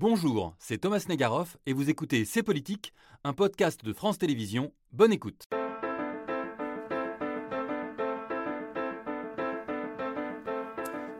Bonjour, c'est Thomas Negaroff et vous écoutez C'est Politique, un podcast de France Télévisions. Bonne écoute.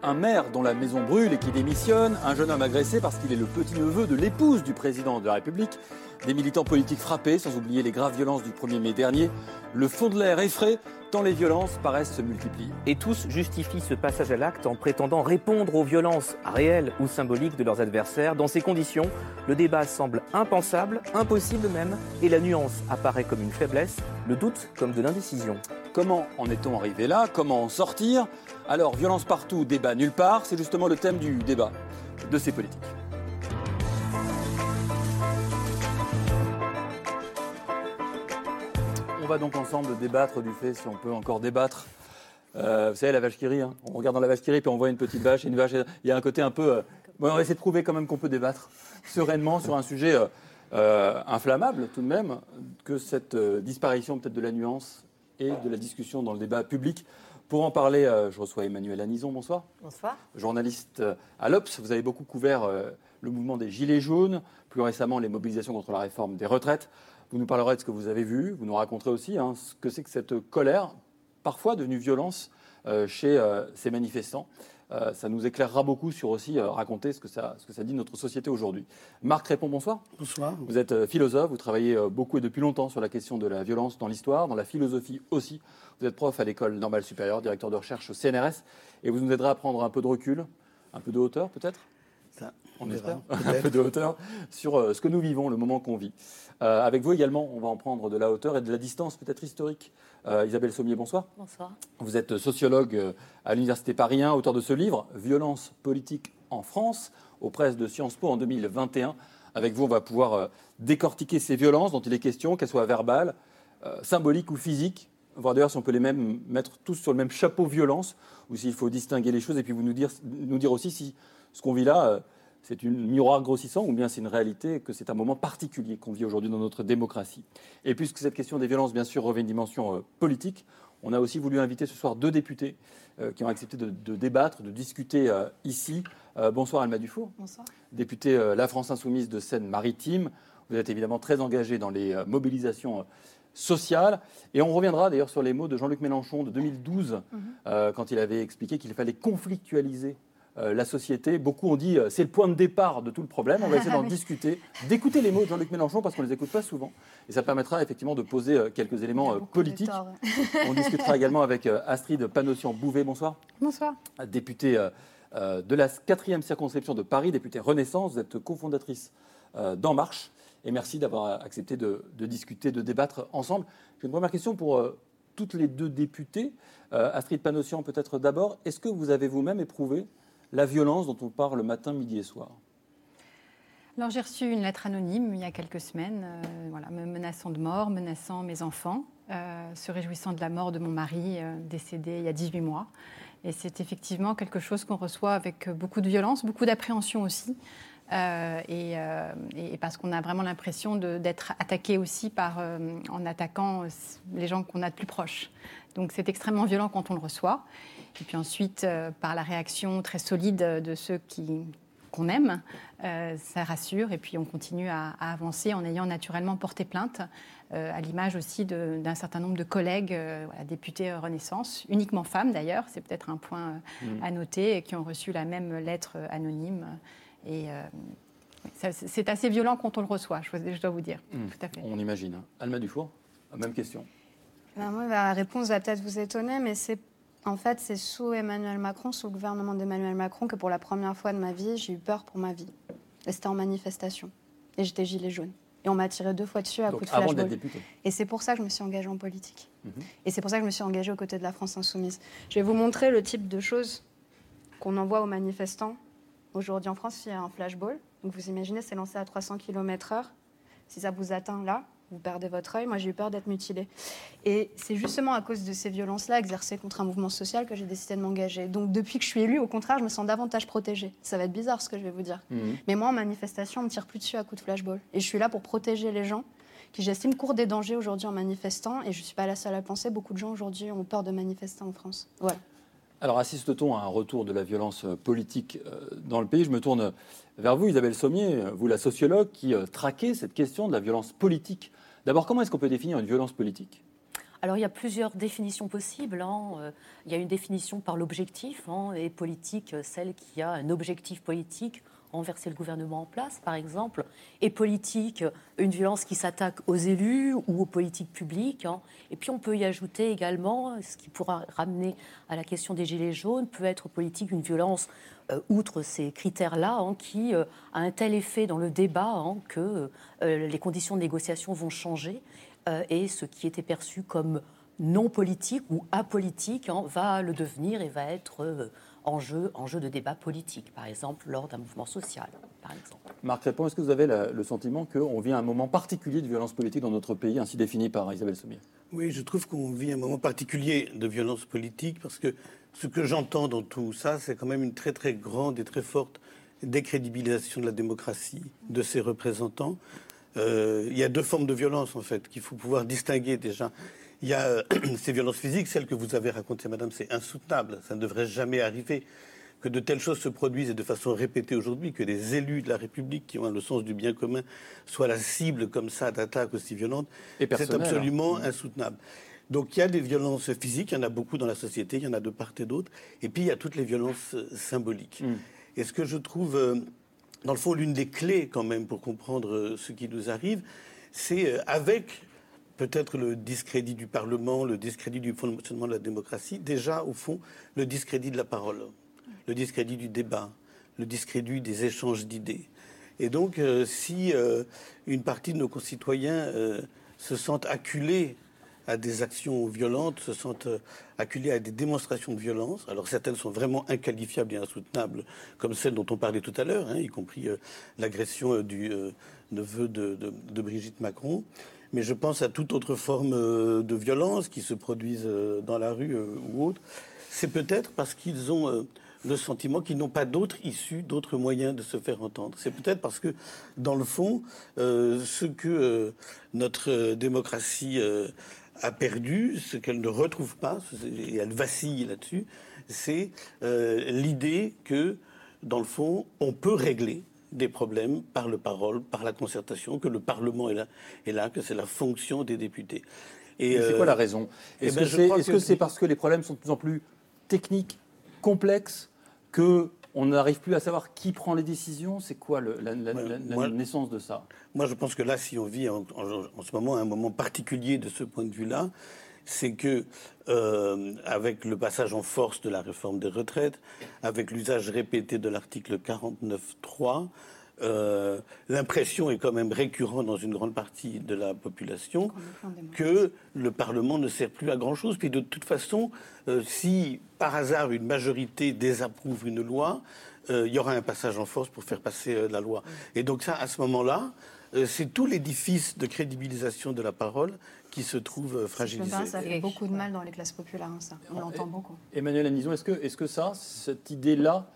Un maire dont la maison brûle et qui démissionne, un jeune homme agressé parce qu'il est le petit-neveu de l'épouse du président de la République, des militants politiques frappés, sans oublier les graves violences du 1er mai dernier, le fond de l'air effraie tant les violences paraissent se multiplier. Et tous justifient ce passage à l'acte en prétendant répondre aux violences réelles ou symboliques de leurs adversaires. Dans ces conditions, le débat semble impensable, impossible même, et la nuance apparaît comme une faiblesse, le doute comme de l'indécision. Comment en est-on arrivé là? Comment en sortir? Alors, violence partout, débat nulle part, c'est justement le thème du débat de ces politiques. On va donc ensemble débattre du fait si on peut encore débattre. Euh, vous savez, la vache qui rit, hein. on regarde dans la vache qui rit, puis on voit une petite vache et une vache. Il y a un côté un peu. euh, on va essayer de prouver quand même qu'on peut débattre sereinement sur un sujet euh, inflammable tout de même, que cette disparition peut-être de la nuance et de la discussion dans le débat public. Pour en parler, euh, je reçois Emmanuel Anison, bonsoir Bonsoir. journaliste euh, à l'Obs. Vous avez beaucoup couvert euh, le mouvement des Gilets jaunes, plus récemment les mobilisations contre la réforme des retraites. Vous nous parlerez de ce que vous avez vu, vous nous raconterez aussi hein, ce que c'est que cette colère, parfois devenue violence, euh, chez euh, ces manifestants. Euh, ça nous éclairera beaucoup sur aussi euh, raconter ce que, ça, ce que ça dit de notre société aujourd'hui. Marc Répond, bonsoir. Bonsoir. Vous êtes euh, philosophe, vous travaillez beaucoup et depuis longtemps sur la question de la violence dans l'histoire, dans la philosophie aussi. Vous êtes prof à l'école normale supérieure, directeur de recherche au CNRS, et vous nous aiderez à prendre un peu de recul, un peu de hauteur peut-être? Ça, on on espère, verra, un peu de hauteur sur euh, ce que nous vivons, le moment qu'on vit. Euh, avec vous également, on va en prendre de la hauteur et de la distance peut-être historique. Euh, Isabelle Sommier, bonsoir. Bonsoir. Vous êtes sociologue à l'Université Paris 1, auteur de ce livre, Violence politique en France, aux presses de Sciences Po en 2021. Avec vous, on va pouvoir euh, décortiquer ces violences dont il est question, qu'elles soient verbales, euh, symboliques ou physiques, voir d'ailleurs si on peut les même, mettre tous sur le même chapeau violence, ou s'il faut distinguer les choses, et puis vous nous dire, nous dire aussi si ce qu'on vit là, euh, c'est un miroir grossissant, ou bien c'est une réalité, que c'est un moment particulier qu'on vit aujourd'hui dans notre démocratie. Et puisque cette question des violences, bien sûr, revêt une dimension euh, politique, on a aussi voulu inviter ce soir deux députés euh, qui ont accepté de, de débattre, de discuter euh, ici. Euh, bonsoir Alma Dufour, Bonsoir. députée La France Insoumise de Seine-Maritime. Vous êtes évidemment très engagée dans les mobilisations sociales. Et on reviendra d'ailleurs sur les mots de Jean-Luc Mélenchon de 2012, euh, quand il avait expliqué qu'il fallait conflictualiser euh, la société. Beaucoup ont dit euh, c'est le point de départ de tout le problème. On va essayer d'en discuter, d'écouter les mots de Jean-Luc Mélenchon parce qu'on ne les écoute pas souvent. Et ça permettra effectivement de poser euh, quelques éléments euh, politiques. On discutera également avec euh, Astrid Panossian-Bouvet. Bonsoir Bonsoir. députée euh, euh, de la quatrième circonscription de Paris, députée Renaissance. Vous êtes cofondatrice euh, d'En Marche. Et merci d'avoir accepté de, de discuter, de débattre ensemble. J'ai une première question pour euh, toutes les deux députées. Euh, Astrid Panossian, peut-être d'abord. Est-ce que vous avez vous-même éprouvé la violence dont on parle le matin, midi et soir Alors j'ai reçu une lettre anonyme il y a quelques semaines, euh, voilà, me menaçant de mort, menaçant mes enfants, euh, se réjouissant de la mort de mon mari euh, décédé il y a 18 mois. Et c'est effectivement quelque chose qu'on reçoit avec beaucoup de violence, beaucoup d'appréhension aussi. Et, parce qu'on a vraiment l'impression d'être attaqué aussi par, en attaquant les gens qu'on a de plus proches. Donc c'est extrêmement violent quand on le reçoit. Et puis ensuite, euh, par la réaction très solide de ceux qui qu'on aime, euh, ça rassure et puis on continue à, à avancer en ayant naturellement porté plainte, euh, à l'image aussi de- d'un certain nombre de collègues, euh, voilà, députés Renaissance, uniquement femmes d'ailleurs, c'est peut-être un point euh, à noter, et qui ont reçu la même lettre anonyme. Et euh, c'est assez violent quand on le reçoit, je, je dois vous dire. Tout à fait. On imagine. hein. Alma Dufour, même question. Ben, moi, la réponse va peut-être vous étonner, mais c'est en fait c'est sous Emmanuel Macron, sous le gouvernement d'Emmanuel Macron, que pour la première fois de ma vie, j'ai eu peur pour ma vie. Et c'était en manifestation. Et j'étais gilet jaune. Et on m'a tiré deux fois dessus à Donc, coups de flashball. Et c'est pour ça que je me suis engagée en politique. Mhm. Et c'est pour ça que je me suis engagée aux côtés de la France insoumise. Je vais vous montrer le type de choses qu'on envoie aux manifestants. Aujourd'hui en France, il y a un flashball. Donc vous imaginez, c'est lancé à 300 km/h. Si ça vous atteint là, vous perdez votre œil. Moi, j'ai eu peur d'être mutilée. Et c'est justement à cause de ces violences-là exercées contre un mouvement social que j'ai décidé de m'engager. Donc depuis que je suis élue, au contraire, je me sens davantage protégée. Ça va être bizarre ce que je vais vous dire. Mhm. Mais moi, en manifestation, on me tire plus dessus à coups de flashball. Et je suis là pour protéger les gens qui, j'estime, courent des dangers aujourd'hui en manifestant. Et je ne suis pas la seule à penser. Beaucoup de gens aujourd'hui ont peur de manifester en France. Voilà. Alors assiste-t-on à un retour de la violence politique dans le pays? Je me tourne vers vous, Isabelle Sommier, vous la sociologue qui traquez cette question de la violence politique. D'abord, comment est-ce qu'on peut définir une violence politique? Alors il y a plusieurs définitions possibles. Hein. Euh, il y a une définition par l'objectif, hein, et politique, celle qui a un objectif politique, renverser le gouvernement en place, par exemple, et politique, une violence qui s'attaque aux élus ou aux politiques publiques. Hein. Et puis on peut y ajouter également, ce qui pourra ramener à la question des gilets jaunes, peut être politique une violence, euh, outre ces critères-là, qui euh, a un tel effet dans le débat que les conditions de négociation vont changer euh, et ce qui était perçu comme non politique ou apolitique hein, va le devenir et va être euh, enjeu, enjeu de débat politique, par exemple lors d'un mouvement social. Par exemple. Marc Répond, est-ce que vous avez le sentiment qu'on vit un moment particulier de violence politique dans notre pays, ainsi défini par Isabelle Sommier? Oui, je trouve qu'on vit un moment particulier de violence politique parce que ce que j'entends dans tout ça, c'est quand même une très très grande et très forte décrédibilisation de la démocratie, de ses représentants. Euh, il y a deux formes de violence, en fait, qu'il faut pouvoir distinguer déjà. Il y a euh, ces violences physiques, celles que vous avez racontées, madame, c'est insoutenable. Ça ne devrait jamais arriver que de telles choses se produisent et de façon répétée aujourd'hui, que des élus de la République qui ont le sens du bien commun soient la cible comme ça d'attaques aussi violentes. C'est absolument hein. insoutenable. Donc il y a des violences physiques, il y en a beaucoup dans la société, il y en a de part et d'autre. Et puis il y a toutes les violences euh, symboliques. Mm. Et ce que je trouve dans le fond, l'une des clés quand même pour comprendre euh, ce qui nous arrive, c'est euh, avec peut-être le discrédit du Parlement, le discrédit du fonctionnement de la démocratie, déjà au fond le discrédit de la parole, le discrédit du débat, le discrédit des échanges d'idées. Et donc, euh, si une partie de nos concitoyens se sentent acculés à des actions violentes, se sentent euh, acculés à des démonstrations de violence. Alors certaines sont vraiment inqualifiables et insoutenables, comme celle dont on parlait tout à l'heure, hein, y compris euh, l'agression euh, du neveu de, Brigitte Macron. Mais je pense à toute autre forme de violence qui se produisent dans la rue ou autre. C'est peut-être parce qu'ils ont le sentiment qu'ils n'ont pas d'autre issue, d'autres moyens de se faire entendre. C'est peut-être parce que, dans le fond, ce que notre démocratie a perdu, ce qu'elle ne retrouve pas, et elle vacille là-dessus, c'est euh, l'idée que, dans le fond, on peut régler des problèmes par le parole, par la concertation, que le Parlement est là, est là que c'est la fonction des députés. Et c'est quoi la raison? eh Est-ce ben, que c'est parce que les problèmes sont de plus en plus techniques, complexes, que on n'arrive plus à savoir qui prend les décisions? C'est quoi la, naissance de ça? Moi, je pense que là, si on vit en, ce moment un moment particulier de ce point de vue-là, c'est que euh, avec le passage en force de la réforme des retraites, avec l'usage répété de l'article 49.3, euh, l'impression est quand même récurrente dans une grande partie de la population que le Parlement ne sert plus à grand-chose. Puis de toute façon, euh, si par hasard une majorité désapprouve une loi, euh, il y aura un passage en force pour faire passer la loi. Et donc ça, à ce moment-là, c'est tout l'édifice de crédibilisation de la parole qui se trouve fragilisé. Ça fait beaucoup de mal dans les classes populaires, hein, ça. On l'entend beaucoup. Emmanuel Anison, est-ce que, est -ce que ça, cette idée-là,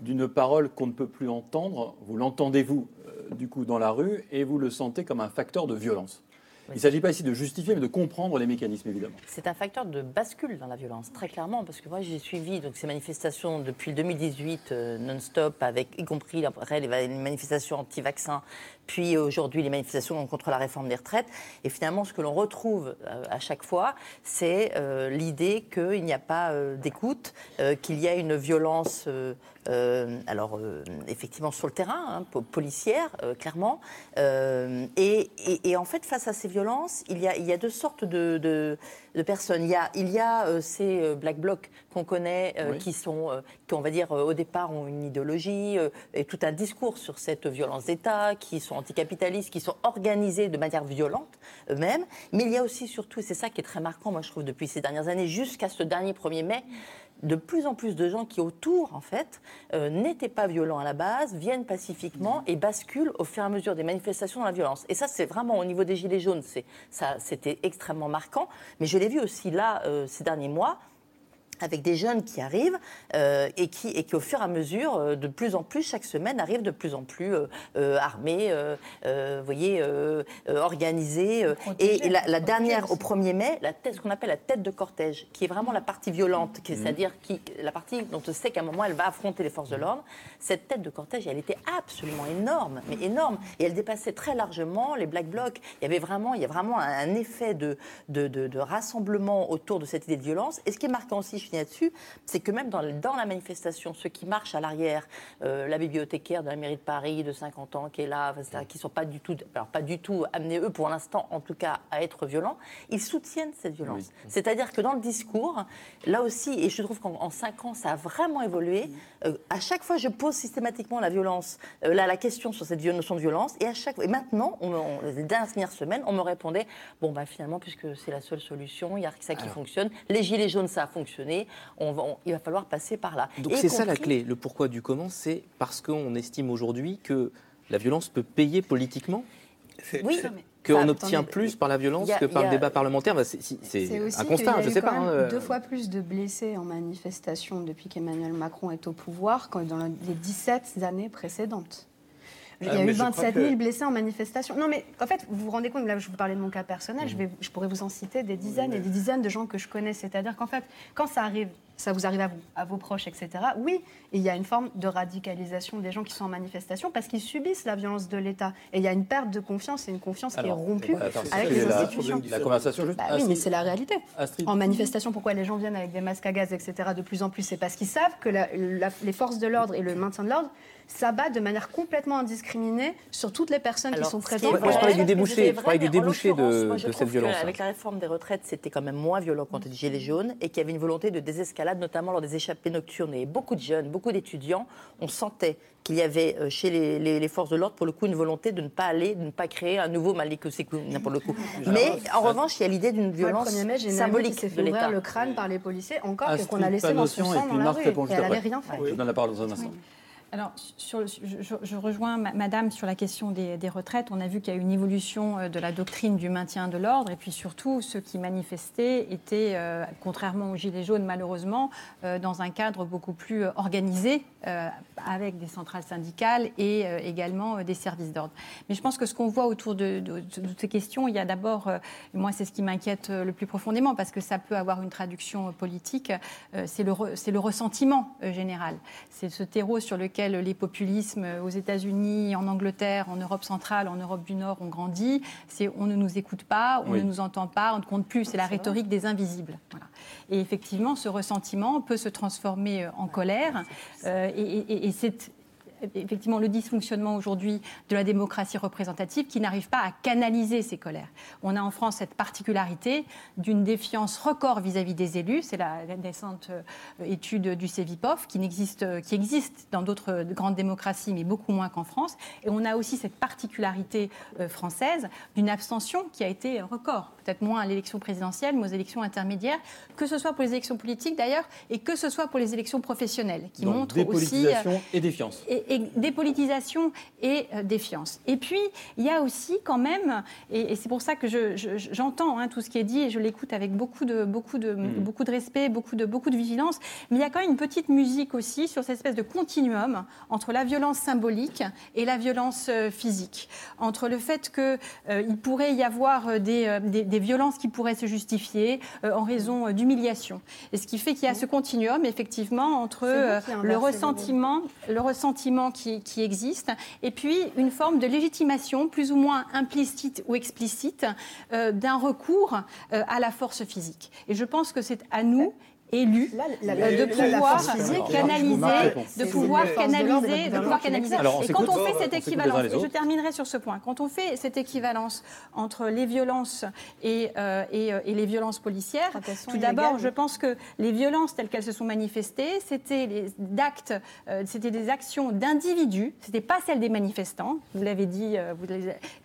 d'une parole qu'on ne peut plus entendre, vous l'entendez-vous euh, du coup dans la rue et vous le sentez comme un facteur de violence? Il ne s'agit pas ici de justifier, mais de comprendre les mécanismes, évidemment. C'est un facteur de bascule dans la violence, très clairement, parce que moi, j'ai suivi donc, ces manifestations depuis 2018 euh, non-stop, avec y compris après les manifestations anti-vaccins, puis aujourd'hui les manifestations contre la réforme des retraites. Et finalement, ce que l'on retrouve euh, à chaque fois, c'est l'idée qu'il n'y a pas d'écoute, qu'il y a une violence euh, alors euh, effectivement sur le terrain, hein, policière, euh, clairement. Et, en fait, face à ces violences, il y a, il y a deux sortes de, personnes. Il y a, il y a ces black blocs qu'on connaît, qui sont, qui on va dire au départ ont une idéologie et tout un discours sur cette violence d'État, qui sont anticapitalistes, qui sont organisés de manière violente eux-mêmes. Mais il y a aussi surtout, et c'est ça qui est très marquant, moi je trouve depuis ces dernières années, jusqu'à ce dernier 1er mai, de plus en plus de gens qui autour, en fait, euh, n'étaient pas violents à la base, viennent pacifiquement et basculent au fur et à mesure des manifestations dans la violence. Et ça, c'est vraiment au niveau des Gilets jaunes, ça, c'était extrêmement marquant. Mais je l'ai vu aussi là, euh, ces derniers mois, avec des jeunes qui arrivent euh, et, qui, et qui, au fur et à mesure, euh, de plus en plus, chaque semaine, arrivent de plus en plus euh, armés, vous voyez, organisés. Et, la, dernière, au 1er mai, la tête, ce qu'on appelle la tête de cortège, qui est vraiment la partie violente, mmh. c'est-à-dire qui, la partie dont on sait qu'à un moment, elle va affronter les forces de l'ordre. Cette tête de cortège, elle était absolument énorme, mais énorme. Et elle dépassait très largement les Black Blocs. Il y avait vraiment, il y a vraiment un, effet de, de, de, de rassemblement autour de cette idée de violence. Et ce qui est marquant aussi, là-dessus, c'est que même dans, la manifestation, ceux qui marchent à l'arrière, euh, la bibliothécaire de la mairie de Paris de 50 ans qui est là, qui ne sont pas du tout, alors pas du tout amenés, eux, pour l'instant, en tout cas, à être violents, ils soutiennent cette violence. C'est-à-dire que dans le discours, là aussi, et je trouve qu'en 5 ans, ça a vraiment évolué, euh, à chaque fois, je pose systématiquement la violence, euh, la question sur cette notion de violence, et à chaque et maintenant, on, les dernières semaines, on me répondait, bon, bah, finalement, puisque c'est la seule solution, il y a ça qui fonctionne, les gilets jaunes, ça a fonctionné, on va, il va falloir passer par là. Donc c'est ça la clé. Le pourquoi du comment, c'est parce qu'on estime aujourd'hui que la violence peut payer politiquement? Oui, qu'on obtient plus par la violence que par le débat parlementaire? Bah, c'est un constat, je ne sais pas. Hein, deux fois plus de blessés en manifestation depuis qu'Emmanuel Macron est au pouvoir que dans les 17 années précédentes. Il y a ah, eu 27 000 blessés en manifestation. Non, mais en fait, vous vous rendez compte, là, je vous parlais de mon cas personnel, je, vais, je pourrais vous en citer des dizaines et des dizaines de gens que je connais. C'est-à-dire qu'en fait, quand ça arrive, ça vous arrive à vous, à vos proches, etc., oui, il y a une forme de radicalisation des gens qui sont en manifestation parce qu'ils subissent la violence de l'État. Et il y a une perte de confiance et une confiance qui est rompue avec les institutions. La, conversation juste. Bah oui, mais c'est la réalité. En manifestation, pourquoi les gens viennent avec des masques à gaz, etc., de plus en plus C'est parce qu'ils savent que les forces de l'ordre et le maintien de l'ordre s'abat de manière complètement indiscriminée sur toutes les personnes qui sont présentes. Moi, je parlais du débouché, je du débouché de, cette violence. Avec la réforme des retraites, c'était quand même moins violent contre les Gilets jaunes et qu'il y avait une volonté de désescalade, notamment lors des échappées nocturnes. Et beaucoup de jeunes, beaucoup d'étudiants, on sentait qu'il y avait euh, chez les, forces de l'ordre, pour le coup, une volonté de ne pas aller, de ne pas créer un nouveau Malik pour le coup. Mais en revanche, il y a l'idée d'une violence symbolique qui de l'État. le crâne par les policiers, encore qu'on a laissé dans son sang dans la rue. Et elle n'avait rien fait. Je donne la parole dans un instant. Alors, je, rejoins Madame sur la question des, retraites. On a vu qu'il y a eu une évolution euh, de la doctrine du maintien de l'ordre, et puis surtout, ceux qui manifestaient étaient, euh, contrairement aux Gilets jaunes, malheureusement, euh, dans un cadre beaucoup plus organisé, avec des centrales syndicales et également des services d'ordre. Mais je pense que ce qu'on voit autour de, ces questions, il y a d'abord, moi, c'est ce qui m'inquiète le plus profondément, parce que ça peut avoir une traduction politique, c'est le, le ressentiment général. C'est ce terreau sur lequel les populismes aux États-Unis, en Angleterre, en Europe centrale, en Europe du Nord ont grandi. C'est on ne nous écoute pas, on ne nous entend pas, on ne compte plus. C'est la rhétorique des invisibles. Et effectivement, ce ressentiment peut se transformer en colère. Euh, et, et c'est effectivement le dysfonctionnement aujourd'hui de la démocratie représentative qui n'arrive pas à canaliser ces colères. On a en France cette particularité d'une défiance record vis-à-vis des élus. C'est la récente euh, étude du CEVIPOF qui, existe, qui existe dans d'autres grandes démocraties, mais beaucoup moins qu'en France. Et on a aussi cette particularité euh, française d'une abstention qui a été record. Peut-être moins à l'élection présidentielle, mais aux élections intermédiaires, que ce soit pour les élections politiques d'ailleurs, et que ce soit pour les élections professionnelles, qui montrent aussi. Euh, et défiance dépolitisation et euh, défiance. Et puis, il y a aussi quand même, et, c'est pour ça que j'entends hein, tout ce qui est dit et je l'écoute avec beaucoup de, beaucoup, de, mm. beaucoup de respect, beaucoup de, beaucoup de vigilance, mais il y a quand même une petite musique aussi sur cette espèce de continuum entre la violence symbolique et la violence euh, physique, entre le fait qu'il euh, pourrait y avoir des, des, violences qui pourraient se justifier en raison d'humiliation. Et ce qui fait qu'il y a ce continuum, effectivement, entre le ressentiment, le ressentiment qui, existe, et puis une forme de légitimation plus ou moins implicite ou explicite euh, d'un recours euh, à la force physique. Et je pense que c'est à nous élu de pouvoir canaliser, de pouvoir canaliser, de pouvoir canaliser. et quand on fait cette équivalence, et je terminerai sur ce point, quand on fait cette équivalence entre les violences et, euh, euh, et, les violences policières, tout d'abord, je pense que les violences telles qu'elles se sont manifestées, c'était des actes, euh, c'était des actions d'individus, c'était pas celles des manifestants, vous l'avez dit,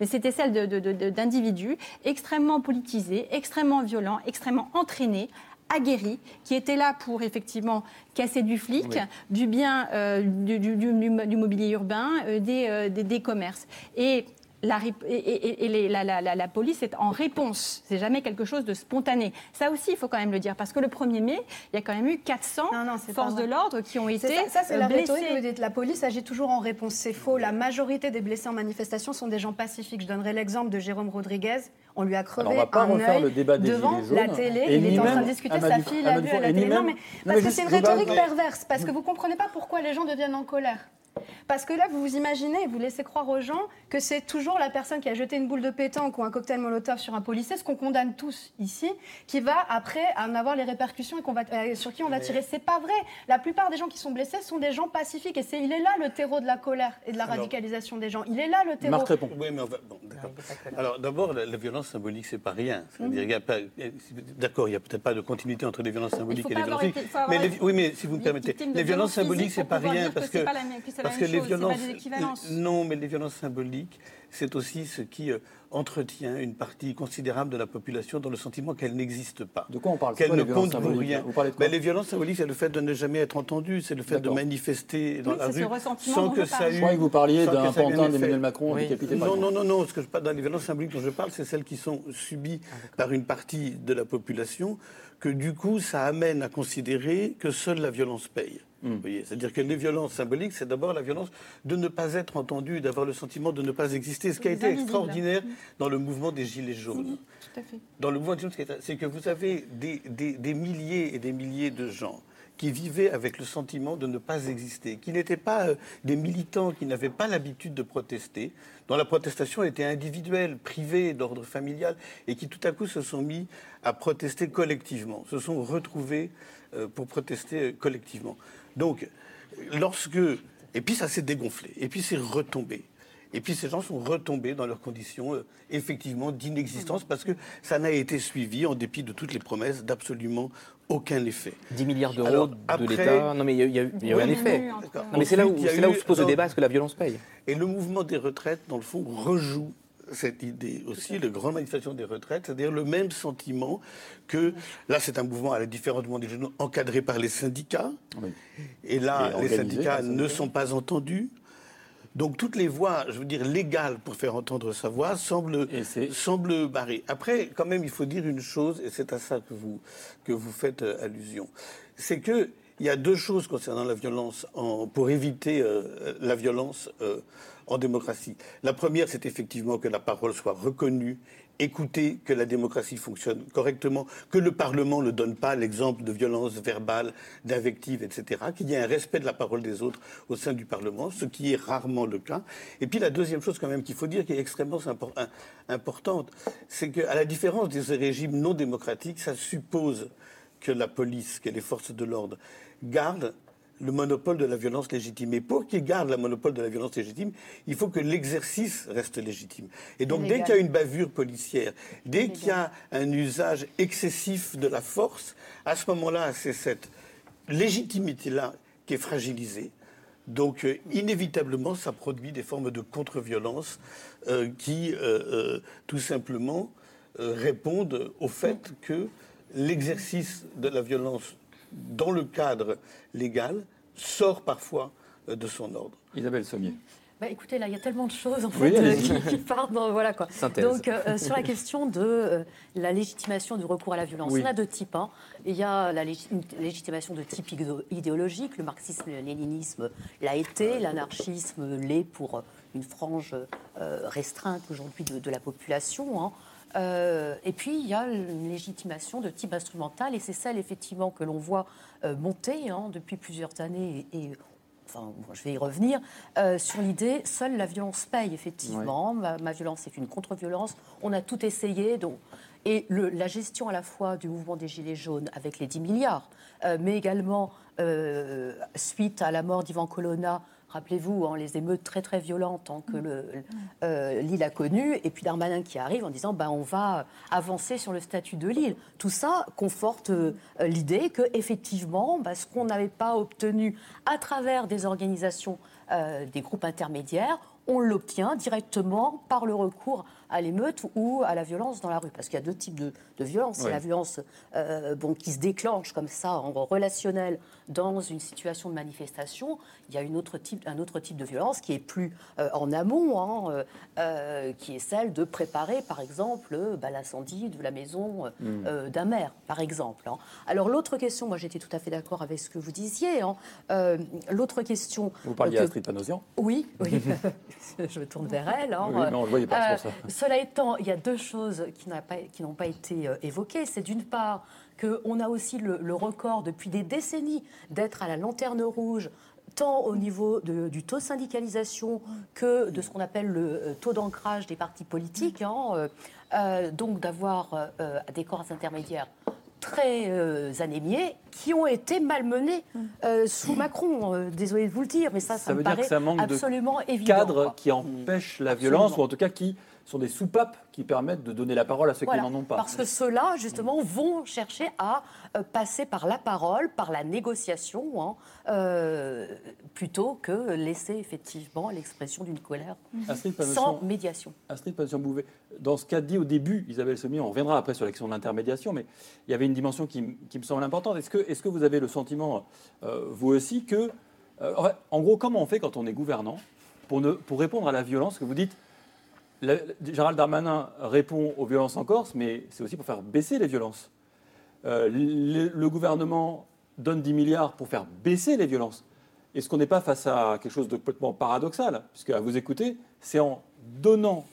mais c'était celles d'individus extrêmement politisés, extrêmement violents, extrêmement entraînés, aguerris qui étaient là pour effectivement casser du flic, du bien, euh, du, mobilier urbain, euh, euh, des, des, commerces. Et la, et, la, police est en réponse. C'est jamais quelque chose de spontané. Ça aussi, il faut quand même le dire, parce que le 1er mai, il y a quand même eu 400 forces de l'ordre qui ont été Ça, c'est la rhétorique. Vous dites la police agit toujours en réponse. C'est faux. La majorité des blessés en manifestation sont des gens pacifiques. Je donnerai l'exemple de Jérôme Rodriguez. On lui a crevé Alors, on va pas un œil le débat des devant la télé. il est en train de discuter. Sa fille l'a vu à la télé. Non, mais parce que c'est une rhétorique perverse. Parce que vous comprenez pas pourquoi les gens deviennent en colère. Parce que là, vous vous imaginez, vous laissez croire aux gens que c'est toujours la personne qui a jeté une boule de pétanque ou un cocktail molotov sur un policier, ce qu'on condamne tous ici, qui va après en avoir les répercussions et qu'on va, euh, sur qui on va tirer. C'est pas vrai. La plupart des gens qui sont blessés sont des gens pacifiques et c'est, il est là le terreau de la colère et de la radicalisation des gens. Il est là le terreau. Marc répond. Oui, mais Alors d'abord, la, violence symbolique, c'est pas rien. d'accord, il n'y a peut-être pas de continuité entre les violences symboliques et les violences physiques. Mais oui, mais si vous me permettez, les violences symboliques, c'est pas rien parce que parce que les violences, non, mais les violences symboliques, c'est aussi ce qui euh, entretient une partie considérable de la population dans le sentiment qu'elle n'existe pas. De quoi on parle? Qu'elle ne compte pour rien. mais les violences symboliques, c'est le fait de ne jamais être entendu, c'est le fait de manifester dans la rue sans que ça ait. Je crois que vous parliez d'un pantin d'Emmanuel Macron oui. décapité Non, non, non, non. Ce que je parle dans les violences symboliques dont je parle, c'est celles qui sont subies ah, par une partie de la population, que du coup, ça amène à considérer que seule la violence paye. Hmm. C'est-à-dire que les violences symboliques, c'est d'abord la violence de ne pas être entendu, d'avoir le sentiment de ne pas exister. Ce qui a été extraordinaire hmm. dans le mouvement des Gilets jaunes. Tout à fait. Dans le mouvement des Gilets jaunes, c'est que vous avez des, des, milliers et des milliers de gens qui vivaient avec le sentiment de ne pas exister, qui n'étaient pas euh, des militants, qui n'avaient pas l'habitude de protester, dont la protestation était individuelle, privée, d'ordre familial, et qui tout à coup se sont mis à protester collectivement, se sont retrouvés euh, pour protester collectivement. Donc, lorsque. Et puis ça s'est dégonflé, et puis c'est retombé. Et puis ces gens sont retombés dans leurs conditions euh, effectivement d'inexistence parce que ça n'a été suivi, en dépit de toutes les promesses, d'absolument aucun effet. 10 milliards d'euros de l'État. Non mais il y a, eu, un effet. mais c'est là, où, là où se pose le débat, est-ce que la violence paye? Et le mouvement des retraites, dans le fond, rejoue cette idée aussi de grande manifestation des retraites, c'est-à-dire le même sentiment que, là c'est un mouvement à la différence du monde des jeunes encadré par les syndicats, et là les syndicats ne sont pas entendus. Donc toutes les voies, je veux dire, légales pour faire entendre sa voix semblent, semblent barrées. Après, quand même, il faut dire une chose, et c'est à ça que vous, que vous faites euh, allusion, c'est que il y a deux choses concernant la violence, en, pour éviter euh, la violence euh, en démocratie. La première, c'est effectivement que la parole soit reconnue, écoutée, que la démocratie fonctionne correctement, que le Parlement ne donne pas l'exemple de violence verbale, d'invective, etc., qu'il y ait un respect de la parole des autres au sein du Parlement, ce qui est rarement le cas. Et puis la deuxième chose quand même qu'il faut dire, qui est extrêmement importante, c'est qu'à la différence des régimes non démocratiques, ça suppose que la police, que les forces de l'ordre gardent le monopole de la violence légitime. Et pour qu'il garde le monopole de la violence légitime, il faut que l'exercice reste légitime. Et donc, dès qu'il y a une bavure policière, dès qu'il y a un usage excessif de la force, à ce moment-là, c'est cette légitimité-là qui est fragilisée. Donc, euh, inévitablement, ça produit des formes de contre-violence euh, qui, euh, tout simplement, répondent au fait que l'exercice de la violence dans le cadre légal, sort parfois euh, de son ordre. Isabelle Sommier. Bah, écoutez, là, il y a tellement de choses en fait, euh, qui, partent dans, voilà, quoi. Donc, euh, sur la question de la légitimation du recours à la violence, on a deux types. Hein. Il y a la légitimation de type idéologique. Le marxisme-léninisme l'a été, l'anarchisme l'est pour une frange restreinte aujourd'hui de, la population. Hein. Euh, et puis, il y a une légitimation de type instrumental, et c'est celle, effectivement, que l'on voit euh, monter hein, depuis plusieurs années, et, enfin, je vais y revenir, euh, sur l'idée, seule la violence paye, effectivement. Ma, violence est une contre-violence. On a tout essayé, donc... Et le, la gestion à la fois du mouvement des Gilets jaunes avec les 10 milliards, mais également suite à la mort d'Ivan Colonna, Rappelez-vous, hein, les émeutes très très violentes hein, que euh, l'île a connues, et puis Darmanin qui arrive en disant ben, on va avancer sur le statut de l'île. Tout ça conforte euh, l'idée que effectivement, ben, ce qu'on n'avait pas obtenu à travers des organisations, euh, des groupes intermédiaires, on l'obtient directement par le recours à l'émeute ou à la violence dans la rue. Parce qu'il y a deux types de, de violence. C'est la violence euh, bon, qui se déclenche comme ça, en relationnel, dans une situation de manifestation. Il y a une autre type, un autre type de violence qui est plus euh, en amont, hein, euh, qui est celle de préparer, par exemple, bah, l'incendie de la maison hmm. d'un maire, par exemple. Hein. Alors l'autre question, moi j'étais tout à fait d'accord avec ce que vous disiez. Hein. l'autre question... Vous parliez d'Astrid Panosian Oui, oui. je me tourne vers elle. Oui, non, je voyais pas ça. Cela étant, il y a deux choses qui n'ont pas, été euh, évoquées. C'est d'une part qu'on a aussi le, record depuis des décennies d'être à la lanterne rouge tant au niveau du taux de syndicalisation que de ce qu'on appelle le euh, taux d'ancrage des partis politiques, hein, euh, donc d'avoir des corps intermédiaires très anémiés qui ont été malmenés sous Macron. désolé de vous le dire, mais ça, ça, me paraît absolument évident. Cadre qui empêche la violence, ou en tout cas qui sont des soupapes qui permettent de donner la parole à ceux qui n'en ont pas. Parce que ceux-là, justement, vont chercher à euh, passer par la parole, par la négociation, hein, euh, plutôt que laisser effectivement l'expression d'une colère sans médiation. Astrid Passion-Bouvet, dans ce qu'a dit au début Isabelle Semi, on reviendra après sur l'action de l'intermédiation, mais il y avait une dimension qui, me semble importante. Est-ce que, est que, vous avez le sentiment, euh, vous aussi, que. en gros, comment on fait quand on est gouvernant pour, ne, pour répondre à la violence que vous dites Gérald Darmanin répond aux violences en Corse, mais c'est aussi pour faire baisser les violences. Euh, le, gouvernement donne 10 milliards pour faire baisser les violences. Est-ce qu'on n'est pas face à quelque chose de complètement paradoxal Puisque, à vous écouter, c'est en donnant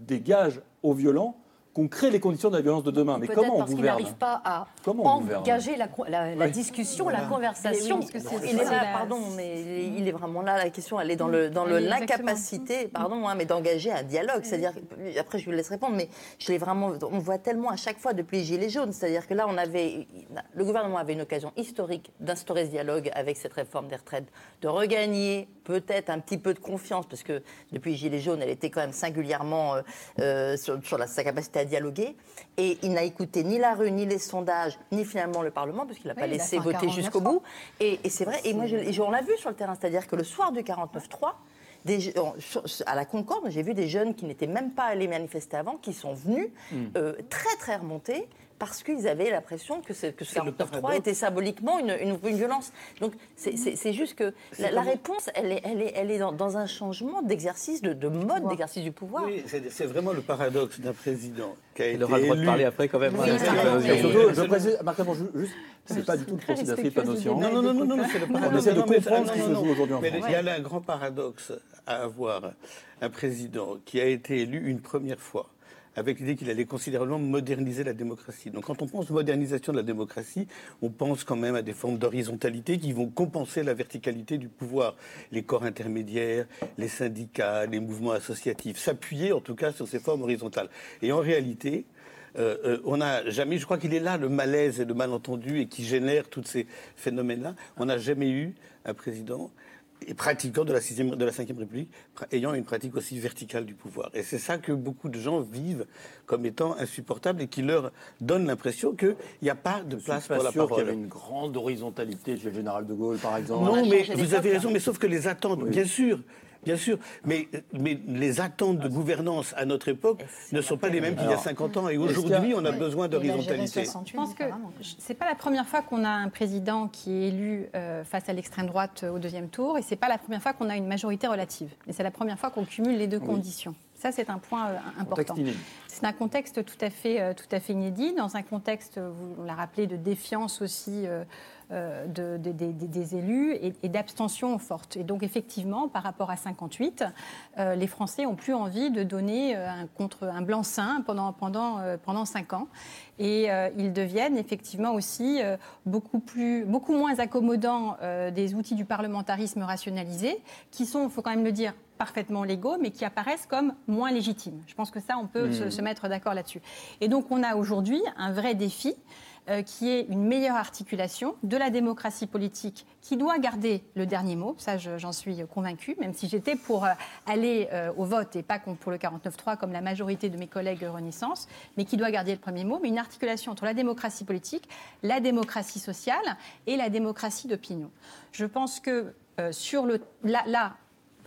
des gages aux violents qu'on crée les conditions de la violence de demain. Mais comment on parce qu'il n'arrive pas à engager la, discussion, la conversation. il est là, pardon, mais il est vraiment là. La question, elle est dans le dans l'incapacité, pardon, hein, mais d'engager un dialogue. C'est-à-dire, après, je vous laisse répondre, mais je l'ai vraiment. On voit tellement à chaque fois depuis les gilets jaunes. C'est-à-dire que là, on avait, le gouvernement avait une occasion historique d'instaurer ce dialogue avec cette réforme des retraites, de regagner peut-être un petit peu de confiance, parce que depuis les gilets jaunes, elle était quand même singulièrement euh, euh, sur, sur la, sa capacité à dialoguer. Et il n'a écouté ni la rue, ni les sondages, ni finalement le Parlement, puisqu'il n'a pas laissé voter jusqu'au bout. Et, c'est vrai, et moi, on l'a vu sur le terrain, c'est-à-dire que le soir du 49-3, à la Concorde, j'ai vu des jeunes qui n'étaient même pas allés manifester avant, qui sont venus hmm. euh, très très remontés parce qu'ils avaient l'impression que, que ce 49.3 était symboliquement une, une, violence. Donc c'est juste que la, réponse, elle est, elle est, elle est dans, un changement d'exercice, de, mode d'exercice du pouvoir. Oui, c'est vraiment le paradoxe d'un président qui a été Il aura le droit de parler après quand même. Oui, je précise, Marc juste, c'est pas du tout le procès d'Astrid Panossian. Non, non, non, non, non c'est le paradoxe. On essaie de comprendre ce qui se joue aujourd'hui en France. Il y a un grand paradoxe à avoir un président qui a été élu une première fois avec l'idée qu'il allait considérablement moderniser la démocratie. Donc quand on pense modernisation de la démocratie, on pense quand même à des formes d'horizontalité qui vont compenser la verticalité du pouvoir. Les corps intermédiaires, les syndicats, les mouvements associatifs, s'appuyer en tout cas sur ces formes horizontales. Et en réalité, euh, euh, on n'a jamais, je crois qu'il est là le malaise et le malentendu et qui génère tous ces phénomènes-là. On n'a jamais eu un président et pratiquant de la, sixième, de la Cinquième République, ayant une pratique aussi verticale du pouvoir. Et c'est ça que beaucoup de gens vivent comme étant insupportable et qui leur donne l'impression qu'il n'y a pas de place pour la parole. qu'il y avait une grande horizontalité chez le général de Gaulle, par exemple. Non, mais vous avez raison, mais sauf que les attentes, bien sûr, Bien sûr, mais, mais les attentes de gouvernance à notre époque ne sont pas les mêmes qu'il y a 50 ans. Et aujourd'hui, on a besoin d'horizontalité. Je pense que ce n'est pas la première fois qu'on a un président qui est élu euh, face à l'extrême droite au deuxième tour, et ce n'est pas la première fois qu'on a une majorité relative. Mais c'est la première fois qu'on cumule les deux conditions. Ça, c'est un point euh, important. C'est un contexte tout à, fait, euh, tout à fait inédit, dans un contexte, vous, on l'a rappelé, de défiance aussi euh, de, des élus et, d'abstention forte. Et donc effectivement, par rapport à 58, euh, les Français ont plus envie de donner euh, un, contre, un blanc-seing pendant, pendant, pendant 5 ans. Et ils deviennent effectivement aussi beaucoup, plus, beaucoup moins accommodants des outils du parlementarisme rationalisé, qui sont, il faut quand même le dire, parfaitement légaux, mais qui apparaissent comme moins légitimes. Je pense que ça, on peut se, hmm. se, mettre d'accord là-dessus. Et donc, on a aujourd'hui un vrai défi euh, qui est une meilleure articulation de la démocratie politique qui doit garder le dernier mot. Ça, j'en suis convaincue, même si j'étais pour euh, aller euh, au vote et pas pour le 49-3 comme la majorité de mes collègues Renaissance, mais qui doit garder le premier mot, mais une articulation entre la démocratie politique, la démocratie sociale et la démocratie d'opinion. Je pense que sur le, là,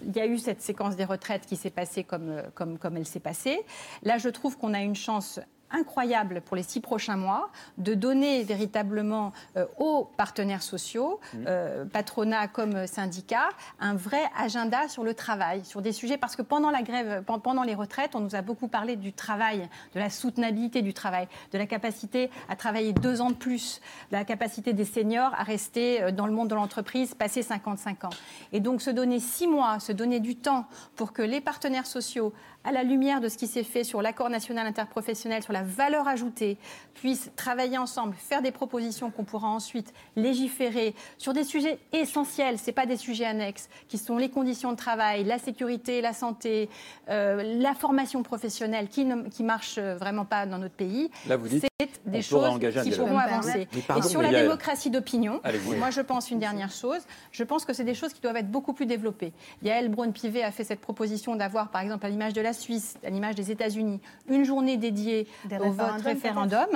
il y a eu cette séquence des retraites qui s'est passée comme, comme, comme elle s'est passée. Là, je trouve qu'on a une chance incroyable pour les six prochains mois de donner véritablement euh, aux partenaires sociaux, euh, patronat comme syndicats, un vrai agenda sur le travail, sur des sujets, parce que pendant la grève, pendant les retraites, on nous a beaucoup parlé du travail, de la soutenabilité du travail, de la capacité à travailler deux ans de plus, de la capacité des seniors à rester euh, dans le monde de l'entreprise, passer 55 ans. Et donc se donner six mois, se donner du temps pour que les partenaires sociaux à la lumière de ce qui s'est fait sur l'accord national interprofessionnel, sur la valeur ajoutée, puissent travailler ensemble, faire des propositions qu'on pourra ensuite légiférer sur des sujets essentiels, ce pas des sujets annexes, qui sont les conditions de travail, la sécurité, la santé, euh, la formation professionnelle qui ne qui marche vraiment pas dans notre pays. Là, vous dites, c'est des choses qui pourront avancer. Et sur la démocratie d'opinion, moi je pense une dernière chose, je pense que c'est des choses qui doivent être beaucoup plus développées. Yael Braun-Pivet a fait cette proposition d'avoir, par exemple, à l'image de la Suisse, à l'image des États-Unis, une journée dédiée au vote référendum.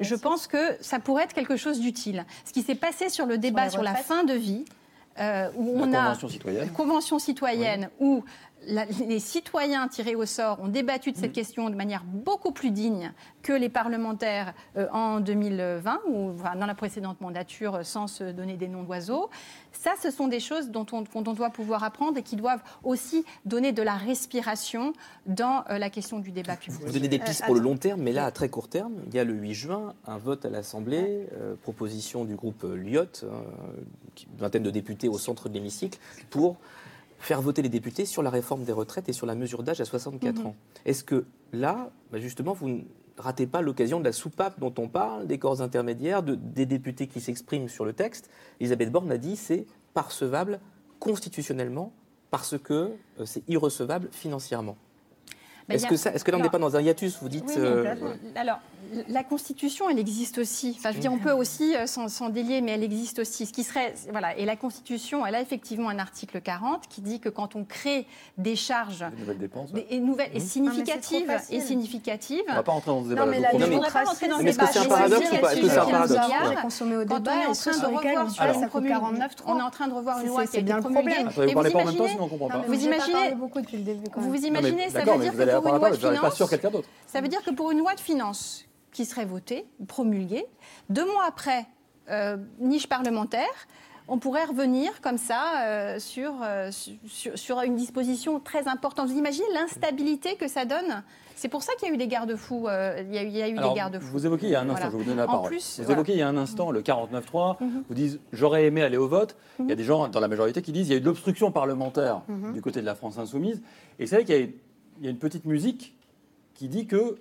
Je pense que ça pourrait être quelque chose d'utile. Ce qui s'est passé sur le débat sur, la fin de vie, euh, où on a convention citoyenne, convention citoyenne où les citoyens tirés au sort ont débattu de cette mm. question de manière beaucoup plus digne que les parlementaires euh, en 2020 ou dans la précédente mandature euh, sans se donner des noms d'oiseaux. Ça, ce sont des choses dont on, doit pouvoir apprendre et qui doivent aussi donner de la respiration dans euh, la question du débat public. Vous donnez des pistes pour le long terme, mais là, à très court terme, il y a le 8 juin un vote à l'Assemblée, proposition du groupe Lyot, une vingtaine de députés au centre de l'hémicycle, pour faire voter les députés sur la réforme des retraites et sur la mesure d'âge à 64 mhm. ans. Est-ce que là, bah, justement, vous ne ratez pas l'occasion de la soupape dont on parle, des corps intermédiaires, de, des députés qui s'expriment sur le texte Elisabeth Borne a dit c'est parcevable constitutionnellement parce que euh, c'est irrecevable financièrement. Est-ce que, là, on n'est pas dans un hiatus Vous dites. Euh, alors, la Constitution, elle existe aussi. Enfin, je veux dire, on peut aussi euh, s'en délier, mais elle existe aussi. Ce qui serait, voilà. Et la Constitution, elle a effectivement un article 40 qui dit que quand on crée des charges, des nouvelles dépenses, et nouvelles et significatives, et significatives. On va pas rentrer dans ce débat. Non, mais la démocratie, dans Est-ce que c'est un paradoxe ou pas Est-ce que c'est un paradoxe au débat, on est en train de revoir, ça coûte 49 On est en train de revoir une loi qui est bien promulguée. Vous parlez pas en même temps, sinon on comprend pas. Vous imaginez Vous imaginez, ça veut dire que pour une loi de finances, ça veut dire que pour une loi de finances qui serait votée, promulguée. Deux mois après, euh, niche parlementaire, on pourrait revenir comme ça euh, sur, euh, sur, sur, une disposition très importante. Vous imaginez l'instabilité que ça donne? C'est pour ça qu'il y a eu des garde-fous. il y a eu, il y a eu des garde-fous. Vous évoquez il y a un instant, je vous donner la parole. vous évoquez il y a un instant le 49.3. Mhm. Vous dites j'aurais aimé aller au vote. Il y a mhm. des gens dans la majorité qui disent il y a eu de l'obstruction parlementaire mhm. du côté de la France insoumise. Et c'est vrai qu'il y, a une petite musique qui dit que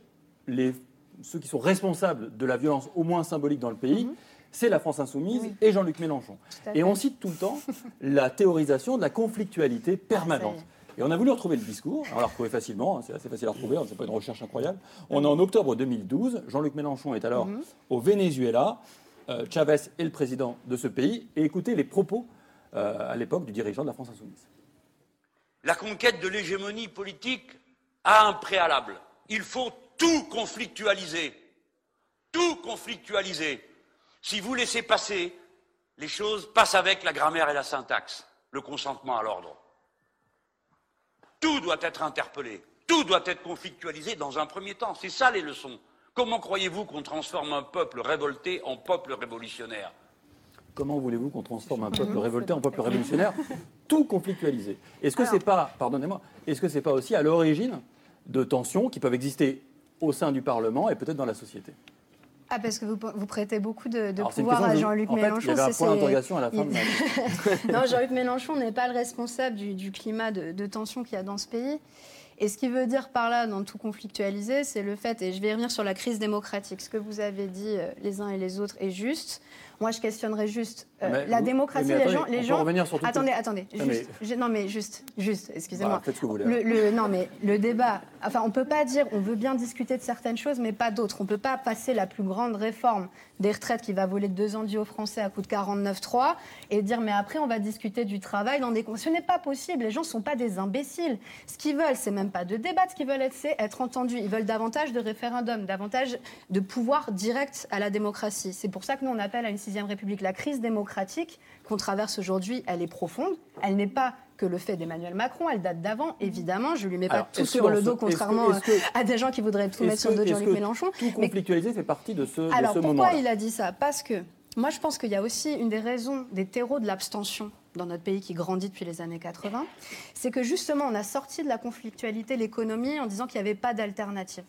les ceux qui sont responsables de la violence au moins symbolique dans le pays, mhm. c'est la France insoumise et Jean-Luc Mélenchon. Et on cite tout le temps la théorisation de la conflictualité ah, permanente. et on a voulu retrouver le discours. on l'a retrouvé facilement, hein, c'est assez facile à retrouver, c'est pas une recherche incroyable. On est en octobre 2012. Jean-Luc Mélenchon est alors mhm. au Venezuela. Euh, Chavez est le président de ce pays. Et écoutez les propos euh, à l'époque du dirigeant de la France insoumise. La conquête de l'hégémonie politique a un préalable. Il faut tout conflictualiser. Tout conflictualiser. Si vous laissez passer, les choses passent avec la grammaire et la syntaxe, le consentement à l'ordre. Tout doit être interpellé, tout doit être conflictualisé dans un premier temps. C'est ça les leçons. Comment croyez-vous qu'on transforme un peuple révolté en peuple révolutionnaire? Comment voulez-vous qu'on transforme un peuple révolté en peuple révolutionnaire Tout conflictualisé? Est-ce que c'est pas, pardonnez-moi, est-ce que c'est pas aussi à l'origine de tensions qui peuvent exister au sein du Parlement et peut-être dans la société. Ah, parce que vous, vous prêtez beaucoup de, pouvoir à Jean-Luc Mélenchon. il y avait un point d'interrogation à la fin de Non, Jean-Luc Mélenchon n'est pas le responsable du, climat de, de tension qu'il y a dans ce pays. Et ce qui veut dire par là, dans tout conflictualiser, c'est le fait, et je vais revenir sur la crise démocratique, ce que vous avez dit euh, les uns et les autres est juste. Moi, je questionnerais juste euh, la démocratie. les gens, les gens. attendez, attendez. non, mais juste, juste, excusez-moi. Bah, le, non, mais le débat. Enfin, on peut pas dire, on veut bien discuter de certaines choses, mais pas d'autres. On peut pas passer la plus grande réforme des retraites qui va voler deux ans aux Français à coût de 49,3 et dire, mais après, on va discuter du travail dans des. Ce n'est pas possible. Les gens sont pas des imbéciles. Ce qu'ils veulent, c'est même pas de débattre. Ce qu'ils veulent, c'est être entendus. Ils veulent davantage de référendums, davantage de pouvoir direct à la démocratie. C'est pour ça que nous on appelle à une République. La crise démocratique qu'on traverse aujourd'hui, elle est profonde. Elle n'est pas que le fait d'Emmanuel Macron. Elle date d'avant, évidemment. Je lui mets pas tout sur le dos, contrairement à des gens qui voudraient tout mettre sur le dos de Jean-Luc Mélenchon. Tout conflictualiser fait partie de ce, Alors, de ce pourquoi il a dit ça? Parce que moi, je pense qu'il y a aussi une des raisons des terreaux de l'abstention dans notre pays qui grandit depuis les années 80, c'est que justement, on a sorti de la conflictualité l'économie en disant qu'il n'y avait pas d'alternative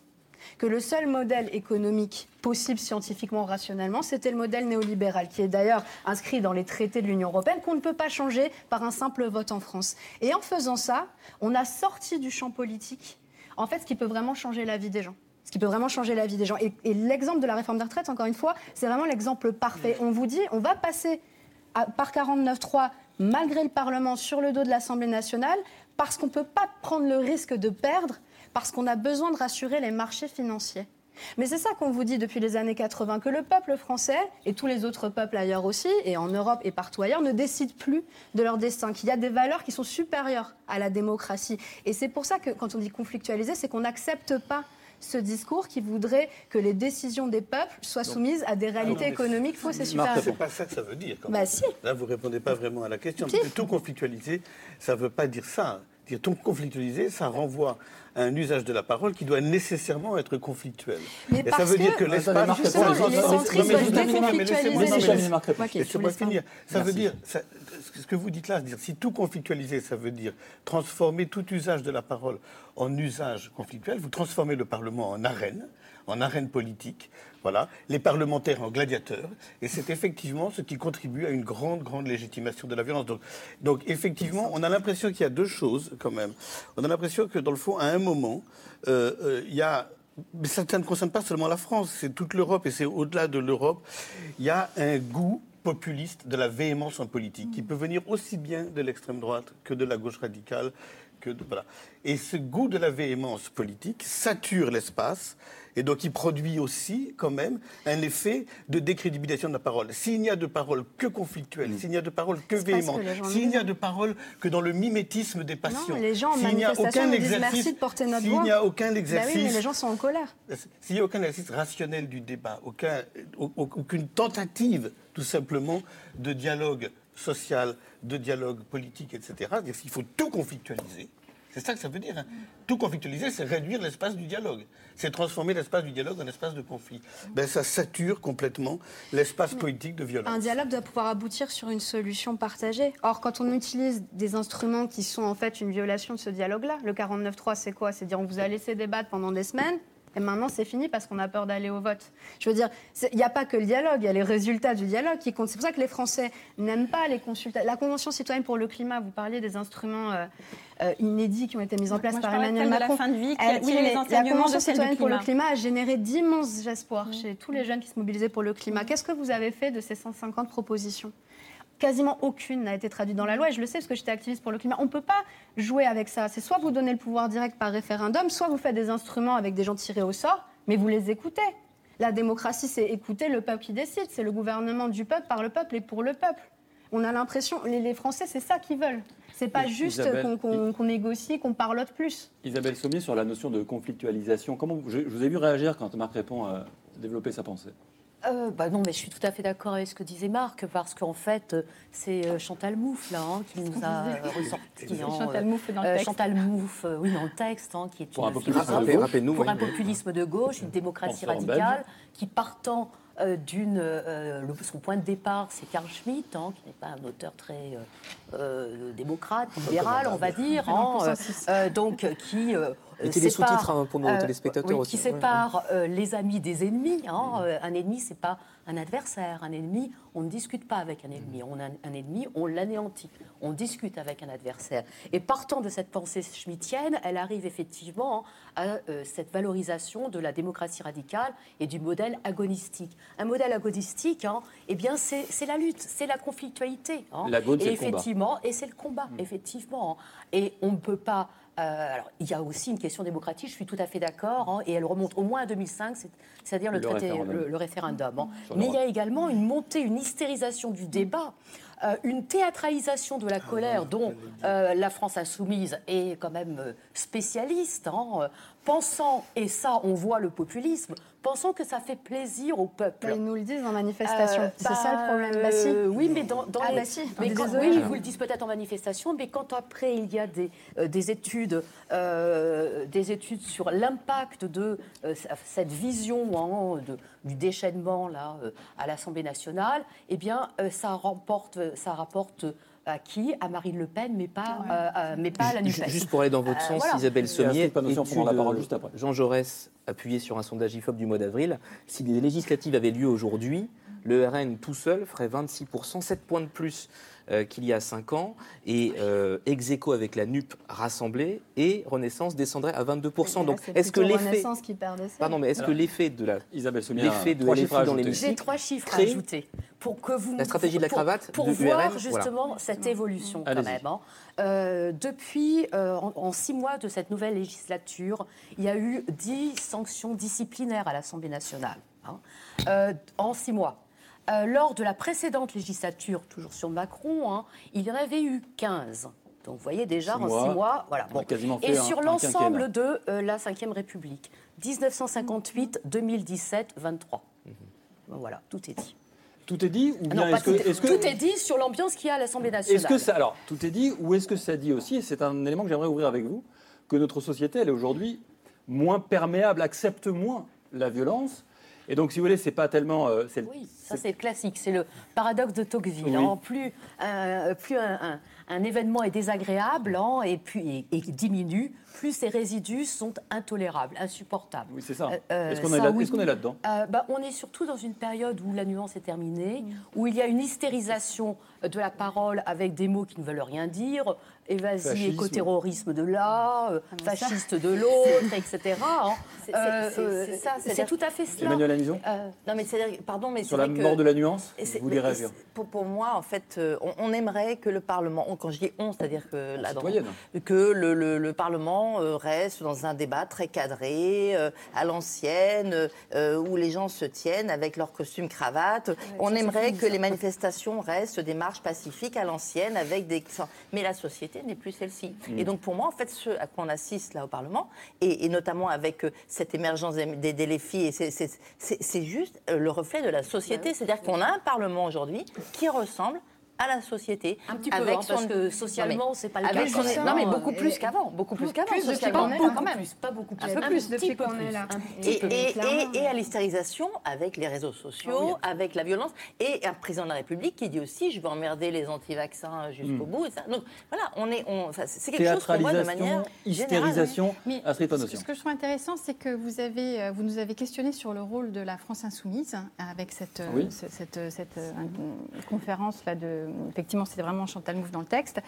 que le seul modèle économique possible scientifiquement, rationnellement, c'était le modèle néolibéral, qui est d'ailleurs inscrit dans les traités de l'Union européenne, qu'on ne peut pas changer par un simple vote en France. Et en faisant ça, on a sorti du champ politique, en fait, ce qui peut vraiment changer la vie des gens ce qui peut vraiment changer la vie des gens. Et, l'exemple de la réforme des retraites, encore une fois, c'est vraiment l'exemple parfait. On vous dit, on va passer par 49.3 malgré le Parlement sur le dos de l'Assemblée nationale parce qu'on ne peut pas prendre le risque de perdre parce qu'on a besoin de rassurer les marchés financiers. Mais c'est ça qu'on vous dit depuis les années 80, que le peuple français, et tous les autres peuples ailleurs aussi, et en Europe et partout ailleurs, ne décident plus de leur destin, qu'il y a des valeurs qui sont supérieures à la démocratie. Et c'est pour ça que quand on dit conflictualiser, c'est qu'on n'accepte pas ce discours qui voudrait que les décisions des peuples soient soumises à des réalités économiques fausses et supérieures. C'est pas ça que ça veut dire. Bah, si. Là, vous répondez pas vraiment à la question. Tout conflictualiser, ça ne veut pas dire ça. Dire tout conflictualiser, ça renvoie un usage de la parole qui doit nécessairement être conflictuel. Mais et ça veut dire que l'espace... Laissez-moi finir. Ça veut dire, ce que vous dites là, dire si tout conflictualiser, ça veut dire transformer tout usage de la parole en usage conflictuel, vous transformez le Parlement en arène, en arène politique, voilà, les parlementaires en gladiateurs, et c'est effectivement ce qui contribue à une grande, grande légitimation de la violence. Donc, effectivement, on a l'impression qu'il y a deux choses quand même. On a l'impression que dans le fond, à un moment, euh, euh, il y a mais ça ne concerne pas seulement la France, c'est toute l'Europe et c'est au-delà de l'Europe. Il y a un goût populiste de la véhémence en politique qui peut venir aussi bien de l'extrême droite que de la gauche radicale. Que voilà. Et ce goût de la véhémence politique sature l'espace et donc il produit aussi quand même un effet de décrédibilisation de la parole. S'il n'y a de parole que conflictuelle, s'il n'y a de parole que véhémente, s'il n'y a de parole que dans le mimétisme des passions, s'il n'y a aucun exercice, s'il n'y a aucun exercice, bah oui, mais les gens sont en colère. S'il n'y a aucun exercice rationnel du débat, aucun, aucune tentative tout simplement de dialogue social, de dialogue politique, etc. Il faut tout conflictualiser. C'est ça que ça veut dire. Hein. Tout conflictualiser, c'est réduire l'espace du dialogue. C'est transformer l'espace du dialogue en espace de conflit. Ben, ça sature complètement l'espace politique de violence. Un dialogue doit pouvoir aboutir sur une solution partagée. Or, quand on utilise des instruments qui sont en fait une violation de ce dialogue-là, le 49.3, c'est quoi? C'est dire on vous a laissé débattre pendant des semaines, et maintenant, c'est fini parce qu'on a peur d'aller au vote. Je veux dire, il n'y a pas que le dialogue, il y a les résultats du dialogue qui comptent. C'est pour ça que les Français n'aiment pas les consultations. La Convention citoyenne pour le climat, vous parliez des instruments euh, euh, inédits qui ont été mis en place par Emmanuel Macron. De la fin de vie qui a les la Convention citoyenne pour le climat a généré d'immenses espoirs chez tous les jeunes qui se mobilisaient pour le climat. Qu'est-ce que vous avez fait de ces 150 propositions? Quasiment aucune n'a été traduite dans la loi, et je le sais parce que j'étais activiste pour le climat. On ne peut pas jouer avec ça. C'est soit vous donnez le pouvoir direct par référendum, soit vous faites des instruments avec des gens tirés au sort, mais vous les écoutez. La démocratie, c'est écouter le peuple qui décide. C'est le gouvernement du peuple, par le peuple et pour le peuple. On a l'impression, les, Français, c'est ça qu'ils veulent. C'est pas juste qu'on négocie, qu'on parlote plus. Isabelle Sommier, sur la notion de conflictualisation, comment je, vous ai vu réagir quand Marc Répond a développé sa pensée euh, bah non, mais je suis tout à fait d'accord avec ce que disait Marc, parce qu'en fait, c'est euh, Chantal Mouffe là, hein, qui nous a ressorti. Hein, Chantal Mouffe dans le euh, texte. Chantal Mouffe, oui, dans le texte, hein, qui est pour une un populisme, pour un populisme de gauche, une démocratie radicale, qui partant euh, d'une. Euh, son point de départ, c'est Carl Schmitt, hein, qui n'est pas un auteur très euh, démocrate, libéral, on va dire, hein, donc qui. Mettez les sous-titres hein, pour nos téléspectateurs aussi. Qui sépare les amis des ennemis. un ennemi, c'est pas un adversaire. Un ennemi, on ne discute pas avec un ennemi. On a un ennemi, on l'anéantit. On discute avec un adversaire. Et partant de cette pensée schmittienne, elle arrive effectivement à euh, cette valorisation de la démocratie radicale et du modèle agonistique. Un modèle agonistique, hein, eh bien, c'est la lutte, c'est la conflictualité. Hein. La et effectivement, et c'est le combat, mm. effectivement. Et on ne peut pas euh, alors, il y a aussi une question démocratique, je suis tout à fait d'accord, hein, et elle remonte au moins à 2005, c'est-à-dire le, référendum. Le, référendum hein. Mais il y a également une montée, une hystérisation du débat une théâtralisation de la ah, colère dont la France insoumise est quand même spécialiste, hein, pensant, et ça on voit le populisme, pensons que ça fait plaisir au peuple. Bah, ils nous le disent en manifestation. Euh, c'est ça le bah, problème. Bah, euh, oui, mais dans, dans ah, les... mais quand, oui, ils vous le disent peut-être en manifestation, mais quand après il y a des, euh, des études, des études sur l'impact de cette vision hein, de, du déchaînement là à l'Assemblée nationale, eh bien, ça remporte, ça rapporte à qui À Marine Le Pen, mais pas, mais pas à la NUPES. Juste pour aller dans votre sens, Isabelle Sommier, Jean Jaurès appuyé sur un sondage IFOP du mois d'avril, si les législatives avaient lieu aujourd'hui, le RN tout seul ferait 26%, 7 points de plus euh, qu'il y a 5 ans, et euh, ex avec la NUP rassemblée, et Renaissance descendrait à 22%. Donc, est-ce que l'effet. qui Pardon, mais est-ce que l'effet de la. Isabelle l'effet de l'effet dans. J'ai trois chiffres à ajouter. Pour que vous, la stratégie de la cravate Pour, voir justement cette évolution, quand même. Hein. Euh, depuis, euh, en, six mois de cette nouvelle législature, il y a eu dix sanctions disciplinaires à l'Assemblée nationale. Hein. Euh, en six mois. Lors de la précédente législature, toujours sur Macron, hein, il y en avait eu 15. Donc vous voyez déjà en six mois, voilà. Et sur l'ensemble de la Ve République, 1958, 2017, 23. Voilà, tout est dit. Tout est dit ou bien est-ce que, Tout est dit sur l'ambiance qu'il y a à l'Assemblée nationale. Est-ce que ça, alors, tout est dit ou est-ce que ça dit aussi, et c'est un élément que j'aimerais ouvrir avec vous, que notre société, elle est aujourd'hui moins perméable, accepte moins la violence et donc, si vous voulez, c'est pas tellement. Euh, oui, ça c'est classique. C'est le paradoxe de Tocqueville. Plus, euh, plus un, un événement est désagréable hein, et puis et, diminue, plus ces résidus sont intolérables, insupportables. Oui, c'est ça. Euh, euh, est-ce qu'on est, là, dedans euh, bah, On est surtout dans une période où la nuance est terminée, mm. où il y a une hystérisation de la parole avec des mots qui ne veulent rien dire, évasi écoterrorisme de là, ah, fasciste de l'autre, etc. Hein. C'est tout à fait cela. Emmanuel Anison Non, mais pardon, mais sur la mort de la nuance, vous voulez réagir pour, pour, moi, en fait, on, on aimerait que le Parlement, quand je dis on, c'est-à-dire que, là, que le, Parlement euh, reste dans un débat très cadré, euh, à l'ancienne, euh, où les gens se tiennent avec leur costume cravate. on aimerait que les manifestations restent des marches pacifiques à l'ancienne, avec des. Mais la société n'est plus celle-ci. Mm. Et donc pour moi, en fait, ce à quoi on assiste là au Parlement, et, notamment avec cette émergence des, des, défis, c'est juste le reflet de la société. C'est-à-dire qu'on a un Parlement aujourd'hui qui ressemble à la société. Un petit peu, avec hein, parce que socialement, c'est pas le cas. non, mais beaucoup plus qu'avant. Beaucoup plus qu'avant. Plus socialement, quand même. Pas beaucoup plus. Un peu plus depuis qu'on est là. Et à l'hystérisation avec les réseaux sociaux, ah avec la violence. Et un président de la République qui dit aussi je vais emmerder les anti-vaccins jusqu'au hmm. bout. Donc voilà, on est, c'est quelque chose qu'on voit de manière hystérisation, mais ce que je trouve intéressant, c'est que vous, avez, euh, vous nous avez questionné sur le rôle de la France insoumise avec cette, euh, cette, cette, euh, conférence là de effectivement, c'est vraiment Chantal Mouffe dans le texte.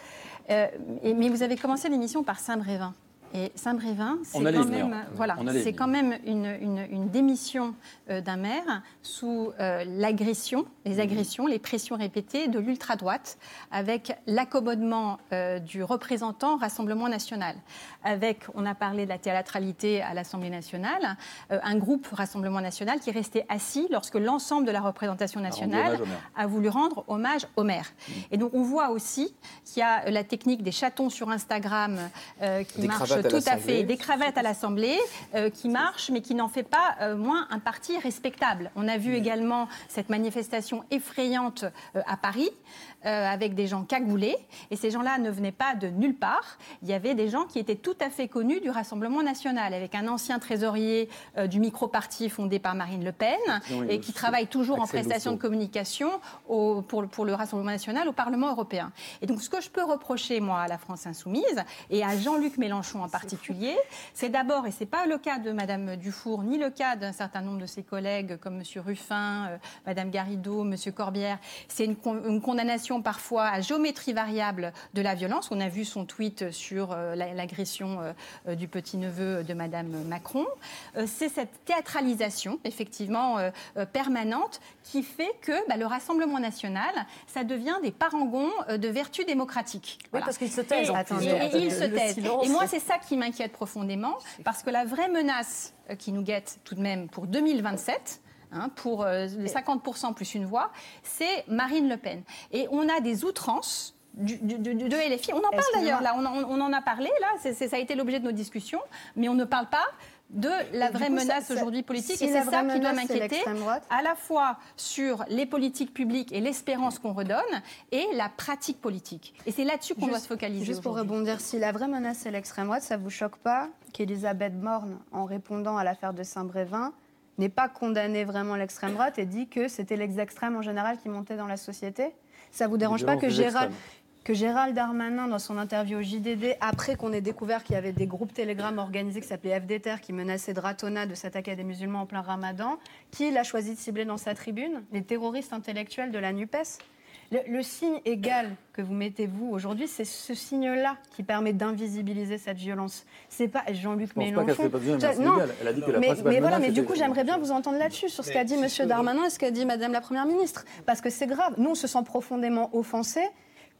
Euh, mais vous avez commencé l'émission par Saint-Brévin. Et Saint-Brévin, c'est quand, même, voilà, c'est quand même une, démission euh, d'un maire sous euh, l'agression, les mhm. agressions, les pressions répétées de l'ultra-droite, avec l'accommodement euh, du représentant Rassemblement national. Avec, on a parlé de la théâtralité à l'Assemblée nationale, un groupe Rassemblement national qui est resté assis lorsque l'ensemble de la représentation nationale a voulu rendre hommage au maire. Mhm. Et donc on voit aussi qu'il y a la technique des chatons sur Instagram qui marche tout à fait. Des cravates à l'Assemblée euh, qui marchent, mais qui n'en fait pas euh, moins un parti respectable. On a vu également cette manifestation effrayante euh, à Paris. avec des gens cagoulés. Et ces gens-là ne venaient pas de nulle part. Il y avait des gens qui étaient tout à fait connus du Rassemblement national, avec un ancien trésorier du micro-parti fondé par Marine Le Pen, et qui travaille toujours en prestation de communication au, pour, pour, le Rassemblement national au Parlement européen. Et donc, ce que je peux reprocher, moi, à la France insoumise, et à Jean-Luc Mélenchon en particulier, c'est d'abord, et ce n'est pas le cas de Mme Dufour, ni le cas d'un certain nombre de ses collègues comme M. Ruffin, euh, Mme Garrido, M. Corbière, c'est une, condamnation parfois à géométrie variable de la violence. On a vu son tweet sur euh, l'agression euh, du petit-neveu de Mme Macron. c'est cette théâtralisation, effectivement, permanente qui fait que bah, le Rassemblement national, ça devient des parangons de vertu démocratique. Oui, parce qu'ils se taisent. Et, ils se taisent. Et moi, c'est ça qui m'inquiète profondément, parce que la vraie menace euh, qui nous guette tout de même pour 2027, hein, pour les 50% plus une voix, c'est Marine Le Pen. Et on a des outrances du, de LFI. On en parle d'ailleurs, là, on, on, en a parlé, là, ça a été l'objet de nos discussions, mais on ne parle pas de la vraie menace aujourd'hui politique. et c'est ça qui doit m'inquiéter, à la fois sur les politiques publiques et l'espérance qu'on redonne, et la pratique politique. Et c'est là-dessus qu'on doit se focaliser. Juste pour rebondir, si la vraie menace c'est l'extrême droite, ça ne vous choque pas qu'Elisabeth Borne, en répondant à l'affaire de Saint-Brévin, n'ait pas condamné vraiment l'extrême droite et dit que c'était les extrêmes en général qui montaient dans la société? Ça vous dérange pas que Gérald, que Gérald Darmanin, dans son interview au JDD, après qu'on ait découvert qu'il y avait des groupes Telegram organisés qui s'appelaient FDTR, qui menaçaient de ratona de s'attaquer à des musulmans en plein ramadan, qui a choisi de cibler dans sa tribune? Les terroristes intellectuels de la NUPES. Le, signe égal que vous mettez vous aujourd'hui, c'est ce signe-là qui permet d'invisibiliser cette violence. C'est pas Jean-Luc Mélenchon. Pas non, elle a dit que la mais, mais voilà, mais du coup, j'aimerais bien vous entendre là-dessus sur ce qu'a dit M. Darmanin et ce qu'a dit Mme la Première ministre, parce que c'est grave. Nous, on se sent profondément offensés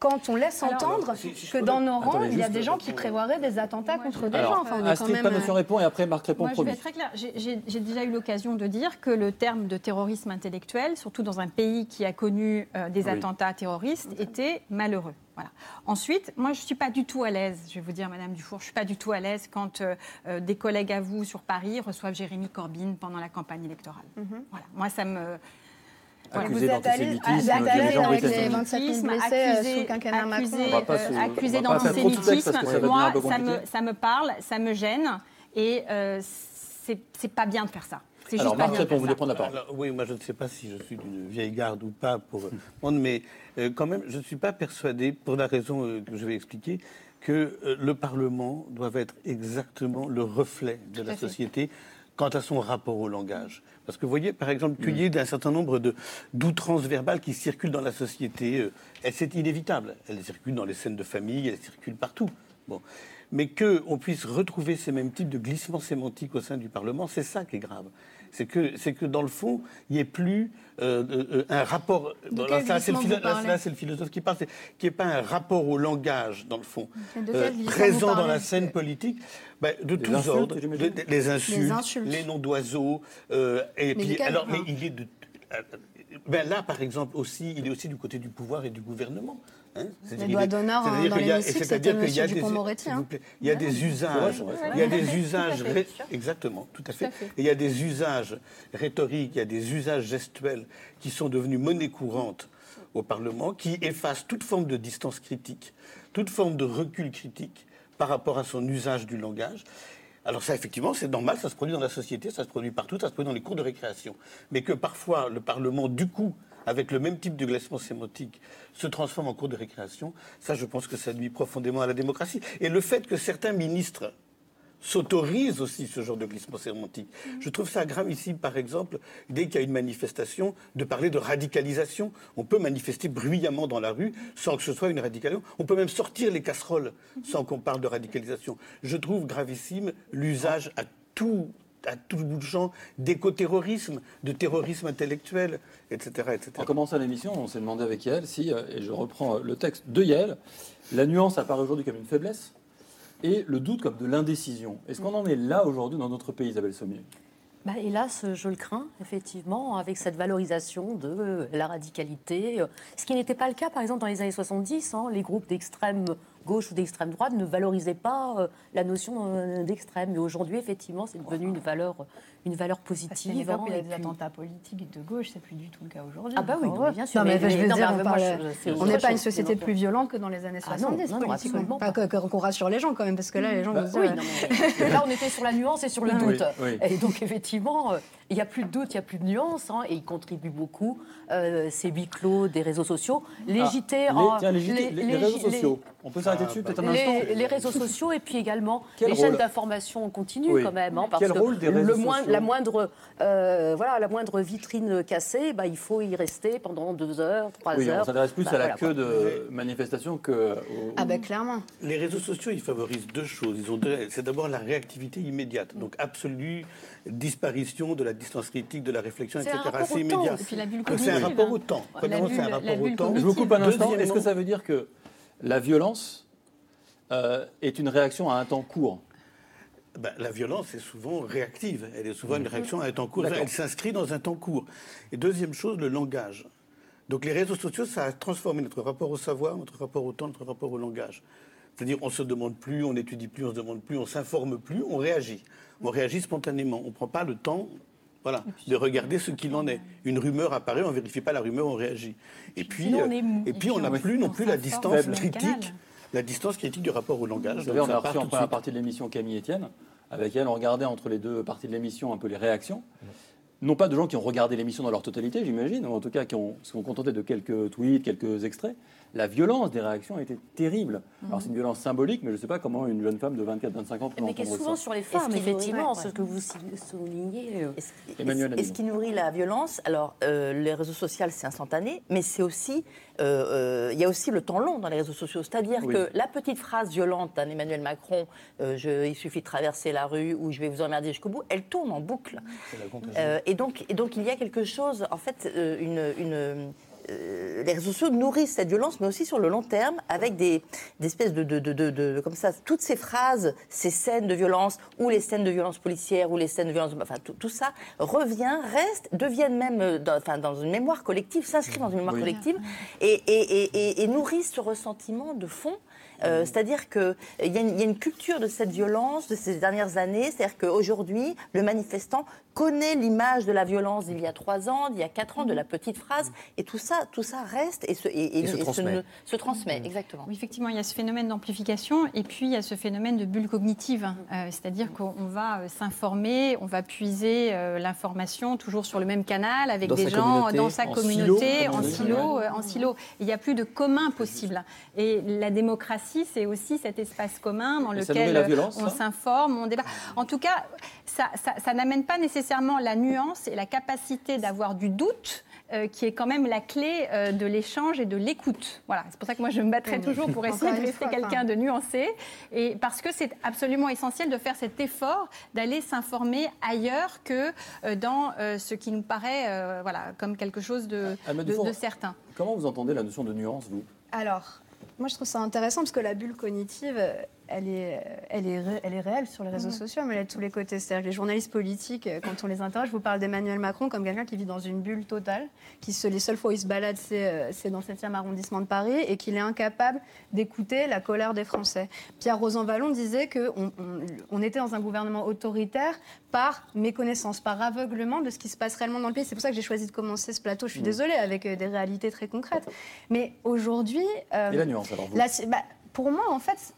quand on laisse entendre que dans nos rangs, il y a des gens qui prévoiraient des attentats contre des gens. Enfin, on est quand même... Euh, répond et après Marc répond. Moi, je vais être très clair. J'ai déjà eu l'occasion de dire que le terme de terrorisme intellectuel, surtout dans un pays qui a connu euh, des attentats terroristes, était malheureux. Voilà. Ensuite, moi, je ne suis pas du tout à l'aise, je vais vous dire, Madame Dufour, je ne suis pas du tout à l'aise quand euh, des collègues à vous sur Paris reçoivent Jérémy Corbyn pendant la campagne électorale. Mhm. Voilà. Moi, ça me, accusé d'antisémitisme, avec les 27 000 blessés sous quinquennat Macron. Accusé d'antisémitisme, moi, ça me, ça me parle, ça me gêne, et euh, c'est pas bien de faire ça. Alors, Marc répond, vous prendre la parole. oui, moi, je ne sais pas si je suis d'une vieille garde ou pas pour monde, mais euh, quand même, je ne suis pas persuadé, pour la raison euh, que je vais expliquer, que euh, le Parlement doit être exactement le reflet de la société quant à son rapport au langage. Parce que vous voyez, par exemple, qu'il y ait un certain nombre d'outrances verbales qui circulent dans la société, euh, c'est inévitable. Elles circulent dans les scènes de famille, elles circulent partout. Bon. Mais qu'on puisse retrouver ces mêmes types de glissements sémantiques au sein du Parlement, c'est ça qui est grave c'est que, c'est que dans le fond, il n'y ait plus euh, euh, un rapport. là, c'est le, philosophe qui parle, qu'il n'y ait pas un rapport au langage, dans le fond, euh, présent dans la scène politique, ben, de tous ordres, les, insultes, les, noms d'oiseaux, et puis, alors, mais il est de. Ben là, par exemple, aussi, il est aussi du côté du pouvoir et du gouvernement. Hein les doigts d'honneur dans l'hémicycle, c'était M. Dupont-Moretti. Hein. Il y a des usages, il y a des usages, exactement, tout à fait. Et il y a des usages rhétoriques, il y a des usages gestuels qui sont devenus monnaie courante au Parlement, qui effacent toute forme de distance critique, toute forme de recul critique par rapport à son usage du langage. Alors ça, effectivement, c'est normal, ça se produit dans la société, ça se produit partout, ça se produit dans les cours de récréation. Mais que parfois, le Parlement, du coup, avec le même type de glacement sémotique, se transforme en cours de récréation, ça, je pense que ça nuit profondément à la démocratie. Et le fait que certains ministres s'autorisent aussi ce genre de glissement sémantique. Je trouve ça grave ici, par exemple, dès qu'il y a une manifestation, de parler de radicalisation. On peut manifester bruyamment dans la rue sans que ce soit une radicalisation. On peut même sortir les casseroles sans qu'on parle de radicalisation. Je trouve gravissime l'usage à tout à tout bout de champ d'éco-terrorisme, de terrorisme intellectuel, etc. etc. En commençant l'émission, on s'est demandé avec Yael si, euh, et je reprends le texte de Yael, la nuance apparaît aujourd'hui comme une faiblesse et le doute comme de l'indécision. Est-ce qu'on en est là aujourd'hui dans notre pays, Isabelle Sommier? Bah, hélas, je le crains, effectivement, avec cette valorisation de la radicalité. Ce qui n'était pas le cas, par exemple, dans les années 70. Hein, les groupes d'extrême gauche ou d'extrême droite ne valorisaient pas euh, la notion euh, d'extrême. Mais aujourd'hui, effectivement, c'est devenu une valeur une valeur positive. il y a hein, des attentats politiques de gauche, c'est plus du tout le cas aujourd'hui. Ah bah oui, bien sûr. Non, mais, je veux dire, on n'est pas une société plus violente que dans les années 70, ah non, politiquement. Pas qu'on rassure les gens quand même, parce que là, les gens... Bah, oui, là, on était sur la nuance et sur le doute. Et donc, effectivement, euh, il n'y a plus de doute, il n'y a plus de nuance, hein, et il contribue beaucoup, euh, ces huis clos des réseaux sociaux. Les ah, en... Tiens, les, les, réseaux sociaux. On peut s'arrêter dessus peut-être un instant Les réseaux sociaux et puis également les chaînes d'information continuent quand même. Hein, parce que le moins, la moindre, euh, voilà, la moindre vitrine cassée, bah, il faut y rester pendant deux heures, trois oui, heures. On s'intéresse plus bah, à la queue de manifestations que. Ah ben clairement. Les réseaux sociaux, ils favorisent deux choses. Ils ont C'est d'abord la réactivité immédiate, donc absolue disparition de la distance critique, de la réflexion, etc. C'est immédiat. C'est un rapport au temps. C'est un rapport au temps. Je vous coupe un instant. Est-ce que ça veut dire que la violence euh, est une réaction à un temps court? Ben, La violence est souvent réactive. Elle est souvent une réaction à un temps court. Elle s'inscrit dans un temps court. Et deuxième chose, le langage. Donc les réseaux sociaux, ça a transformé notre rapport au savoir, notre rapport au temps, notre rapport au langage. C'est-à-dire on se demande plus, on n'étudie plus, on se demande plus, on s'informe plus, on réagit. On réagit spontanément. On ne prend pas le temps voilà, de regarder ce qu'il en est. Une rumeur apparaît, on ne vérifie pas la rumeur, on réagit. Et puis, euh, et puis on n'a plus non plus la distance critique, la distance critique du rapport au langage. Vous savez, on a reçu en première partie de l'émission Camille Etienne. Avec elle, on regardait entre les deux parties de l'émission un peu les réactions non pas de gens qui ont regardé l'émission dans leur totalité, j'imagine, ou en tout cas qui ont, se sont contentés de quelques tweets, quelques extraits, la violence des réactions a été terrible. Alors c'est une violence symbolique, mais je ne sais pas comment une jeune femme de 24-25 ans peut Mais qui est souvent sur les femmes, effectivement, ce que vous soulignez. Euh. Et ce qui nourrit la violence, alors euh, les réseaux sociaux, c'est instantané, mais c'est aussi, euh, il y a aussi le temps long dans les réseaux sociaux. C'est-à-dire que la petite phrase violente d'un Emmanuel Macron, je, il suffit de traverser la rue ou je vais vous emmerder jusqu'au bout, elle tourne en boucle. et, donc, et donc il y a quelque chose, en fait, une, une euh, les réseaux sociaux nourrissent cette violence, mais aussi sur le long terme, avec des, espèces de, de, comme ça, toutes ces phrases, ces scènes de violence, ou les scènes de violence policière, ou les scènes de violence, enfin tout, ça revient, reste, deviennent même, euh, dans, enfin, dans une mémoire collective, s'inscrivent dans une mémoire collective, et, et, et, nourrissent ce ressentiment de fond. Euh, c'est-à-dire qu'il y, a une culture de cette violence de ces dernières années. C'est-à-dire qu'aujourd'hui, le manifestant connaît l'image de la violence d'il y a trois ans, d'il y a quatre ans, de la petite phrase. Et tout ça, tout ça reste et se, et, se transmet. Mmh. exactement. Oui, effectivement, il y a ce phénomène d'amplification et puis il y a ce phénomène de bulle cognitive. Euh, c'est-à-dire qu'on va euh, s'informer, on va puiser l'information toujours sur le même canal avec des gens dans sa communauté, en silo. En silo, Il n'y a plus de commun possible. Et la démocratie c'est aussi cet espace commun dans lequel on s'informe, on débat. En tout cas, ça, n'amène pas nécessairement la nuance et la capacité d'avoir du doute. Euh, qui est quand même la clé euh, de l'échange et de l'écoute. Voilà, c'est pour ça que moi je me battrai toujours pour essayer de rester quelqu'un de nuancé, et parce que c'est absolument essentiel de faire cet effort d'aller s'informer ailleurs que euh, dans ce qui nous paraît, voilà, comme quelque chose de, de certain. Comment vous entendez la notion de nuance, vous? Alors, moi, je trouve ça intéressant parce que la bulle cognitive, elle est, elle est, elle est réelle sur les réseaux mhm. sociaux, mais elle est de tous les côtés. C'est-à-dire que les journalistes politiques, euh, quand on les interroge, vous parle d'Emmanuel Macron comme quelqu'un qui vit dans une bulle totale, qui se, les seules fois où il se balade, c'est euh, dans le 7e arrondissement de Paris, et qu'il est incapable d'écouter la colère des Français. Pierre Rosanvallon disait qu'on on, était dans un gouvernement autoritaire par méconnaissance, par aveuglement de ce qui se passe réellement dans le pays. C'est pour ça que j'ai choisi de commencer ce plateau. Je suis mhm. désolée, avec euh, des réalités très concrètes. Mais aujourd'hui... et la nuance, alors vous bah, Pour moi, en fait,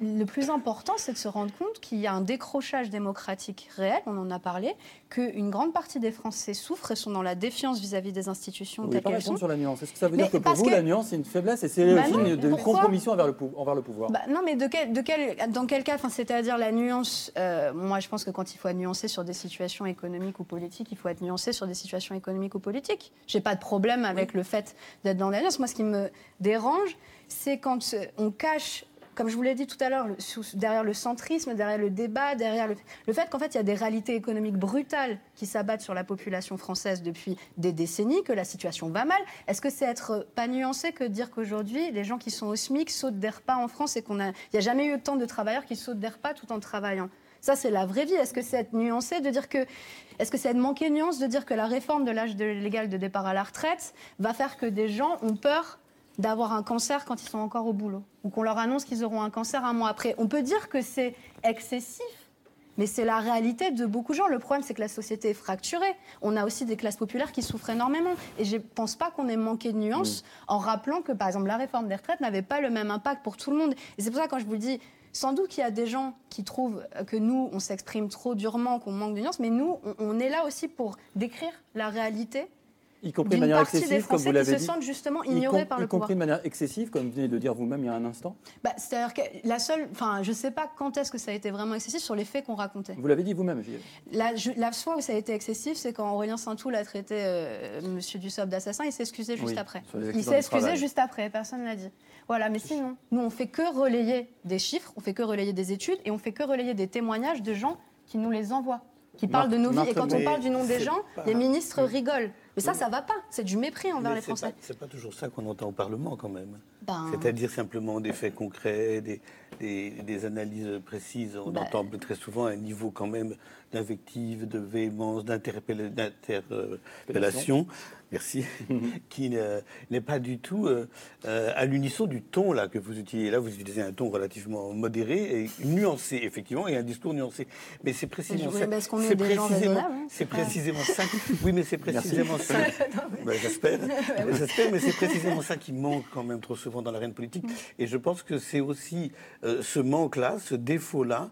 le plus important, c'est de se rendre compte qu'il y a un décrochage démocratique réel, on en a parlé, qu'une grande partie des Français souffrent et sont dans la défiance vis-à-vis des institutions oui, telles sur la nuance. Est-ce que ça veut dire que pour vous, la nuance, c'est une faiblesse et c'est bah aussi une, compromission envers le, envers le pouvoir? Bah Non, mais de quel, de quel, dans quel cas C'est-à-dire la nuance, euh, moi je pense que quand il faut être nuancé sur des situations économiques ou politiques, il faut être nuancé sur des situations économiques ou politiques. J'ai pas de problème avec le fait d'être dans la nuance. Moi, ce qui me dérange, c'est quand on cache comme je vous l'ai dit tout à l'heure, derrière le centrisme, derrière le débat, derrière le, fait qu'en fait, il y a des réalités économiques brutales qui s'abattent sur la population française depuis des décennies, que la situation va mal. Est-ce que c'est être pas nuancé que dire qu'aujourd'hui, les gens qui sont au SMIC sautent des repas en France et qu'on a, n'y a jamais eu autant de travailleurs qui sautent des repas tout en travaillant? Ça, c'est la vraie vie. Est-ce que c'est être nuancé de dire que. Est-ce que c'est être manqué nuance de dire que la réforme de l'âge légal de départ à la retraite va faire que des gens ont peur d'avoir un cancer quand ils sont encore au boulot, ou qu'on leur annonce qu'ils auront un cancer un mois après. On peut dire que c'est excessif, mais c'est la réalité de beaucoup de gens. Le problème, c'est que la société est fracturée. On a aussi des classes populaires qui souffrent énormément. Et je ne pense pas qu'on ait manqué de nuances en rappelant que, par exemple, la réforme des retraites n'avait pas le même impact pour tout le monde. Et c'est pour ça, quand je vous dis, sans doute qu'il y a des gens qui trouvent que nous, on s'exprime trop durement, qu'on manque de nuances, mais nous, on est là aussi pour décrire la réalité y compris de manière excessive, comme vous l'avez dit. se sentent justement ignorés par le pouvoir. Y compris de manière excessive, comme vous venez de dire vous-même il y a un instant. Bah, C'est-à-dire que la seule, enfin, je ne sais pas quand est-ce que ça a été vraiment excessif sur les faits qu'on racontait. Vous l'avez dit vous-même. La, la, fois où ça a été excessif, c'est quand Aurélien Saint-Toul a traité euh, Monsieur Dussopt d'assassin, il s'est excusé juste après. Il s'est excusé juste après, personne ne l'a dit. Voilà, mais sinon, nous on fait que relayer des chiffres, on fait que relayer des études et on fait que relayer des témoignages de gens qui nous les envoient qui parlent de nos vies. Et quand on parle du nom des gens, les ministres rigolent. Mais ça, ça va pas. C'est du mépris envers les Français. C'est pas toujours ça qu'on entend au Parlement quand même. Ben. C'est-à-dire simplement des faits concrets, des, des, analyses précises. On bah. entend très souvent un niveau quand même d'invective, de véhémence, d'interpellation merci, qui n'est pas du tout euh, euh, à l'unisson du ton là que vous utilisez. Là, vous utilisez un ton relativement modéré et nuancé, effectivement, et un discours nuancé. Mais c'est précisément ça. C'est précisément, hein, c'est précisément ça. Oui, mais c'est précisément ça. Ben, j'espère, j'espère, mais c'est précisément ça qui manque quand même trop souvent dans l'arène politique. Mm. Et je pense que c'est aussi euh, ce manque-là, ce défaut-là,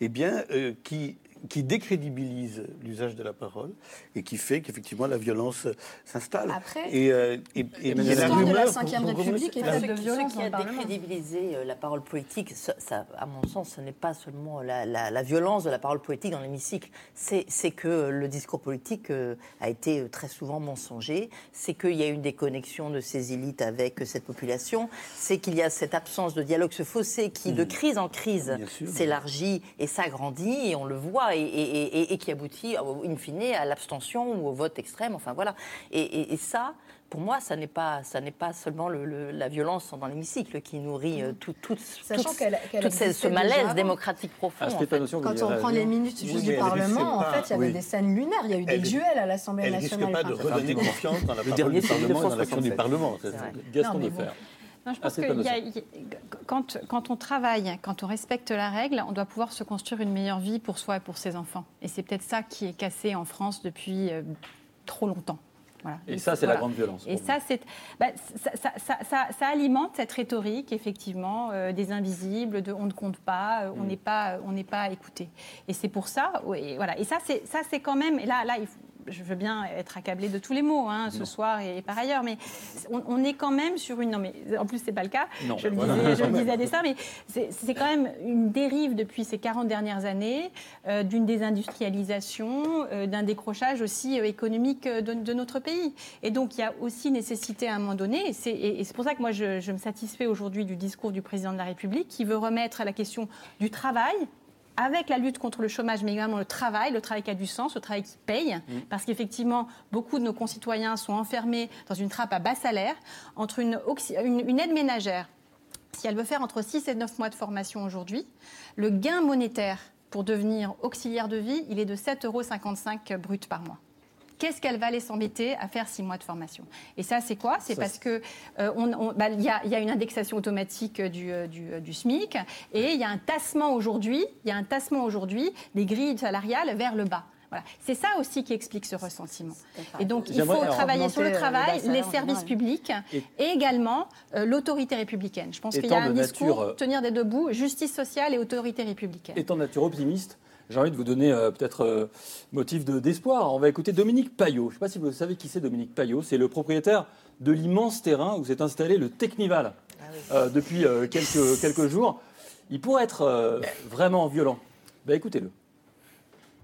eh bien, qui qui décrédibilise l'usage de la parole et qui fait qu'effectivement la violence s'installe. Après, et, euh, et, et l'histoire de la Ve République est faite de violence. Ce qui a décrédibilisé euh, la parole politique, ça, à mon sens, ce n'est pas seulement la, la, violence de la parole politique dans l'hémicycle, c'est que le discours politique euh, a été très souvent mensonger, c'est qu'il y a une déconnexion de ces élites avec cette population, c'est qu'il y a cette absence de dialogue, ce fossé qui, de mmh. crise en crise, s'élargit et s'agrandit, et on le voit et, qui aboutit, in fine, à l'abstention ou au vote extrême. Enfin voilà. Et, ça, pour moi, ça n'est pas, ça n'est pas seulement la violence dans l'hémicycle qui nourrit euh, tout, tout, ce malaise démocratique profond. Ah, Quand on prend les minutes juste du Parlement, en fait, il y avait des scènes lunaires, il y a eu des duels à l'Assemblée nationale. Elle ne risque pas de redonner confiance dans la parole du Parlement et dans l'action du Parlement. Gaston de Fer je pense que quand, quand, on travaille, quand on respecte la règle, on doit pouvoir se construire une meilleure vie pour soi et pour ses enfants. Et c'est peut-être ça qui est cassé en France depuis euh, trop longtemps. Et ça, c'est la grande violence. Et ça, c'est, bah, ça, alimente cette rhétorique, effectivement, euh, des invisibles, de on ne compte pas, euh, on mm. n'est pas, on n'est pas écouté. Et c'est pour ça, et voilà. Et ça, c'est, ça, c'est quand même. Et là, là, il faut, je veux bien être accablé de tous les mots hein, ce soir et, par ailleurs, mais on, est quand même sur une. Non, mais en plus, c'est pas le cas. je, le disais, je le disais à dessein, mais c'est quand même une dérive depuis ces 40 dernières années, euh, d'une désindustrialisation, euh, d'un décrochage aussi euh, économique de, notre pays. Et donc, il y a aussi nécessité à un moment donné, et c'est pour ça que moi, je, je me satisfais aujourd'hui du discours du président de la République qui veut remettre à la question du travail avec la lutte contre le chômage, mais également le travail, le travail qui a du sens, le travail qui paye, mmh. parce qu'effectivement, beaucoup de nos concitoyens sont enfermés dans une trappe à bas salaire entre une, une, aide ménagère, si elle veut faire entre 6 et 9 mois de formation aujourd'hui, le gain monétaire pour devenir auxiliaire de vie, il est de 7,55 euros brut par mois qu'est-ce qu'elle va aller s'embêter à faire six mois de formation Et ça, c'est quoi? C'est parce que euh, bah, y, a une indexation automatique du, euh, euh, du, SMIC et il y a un tassement aujourd'hui, il y a un tassement aujourd'hui des grilles salariales vers le bas. Voilà. C'est ça aussi qui explique ce ressentiment. Et donc, il faut travailler sur le travail, les services publics et, également l'autorité républicaine. Je pense qu'il y a un discours, tenir des deux bouts, justice sociale et autorité républicaine. Étant nature optimiste, j'ai envie de vous donner euh, peut-être euh, motif d'espoir. On va écouter Dominique Payot. Je ne sais pas si vous savez qui c'est Dominique Payot. C'est le propriétaire de l'immense terrain où s'est installé le Technival ah euh, depuis quelques, quelques jours. Il pourrait être vraiment violent. Ben, écoutez-le.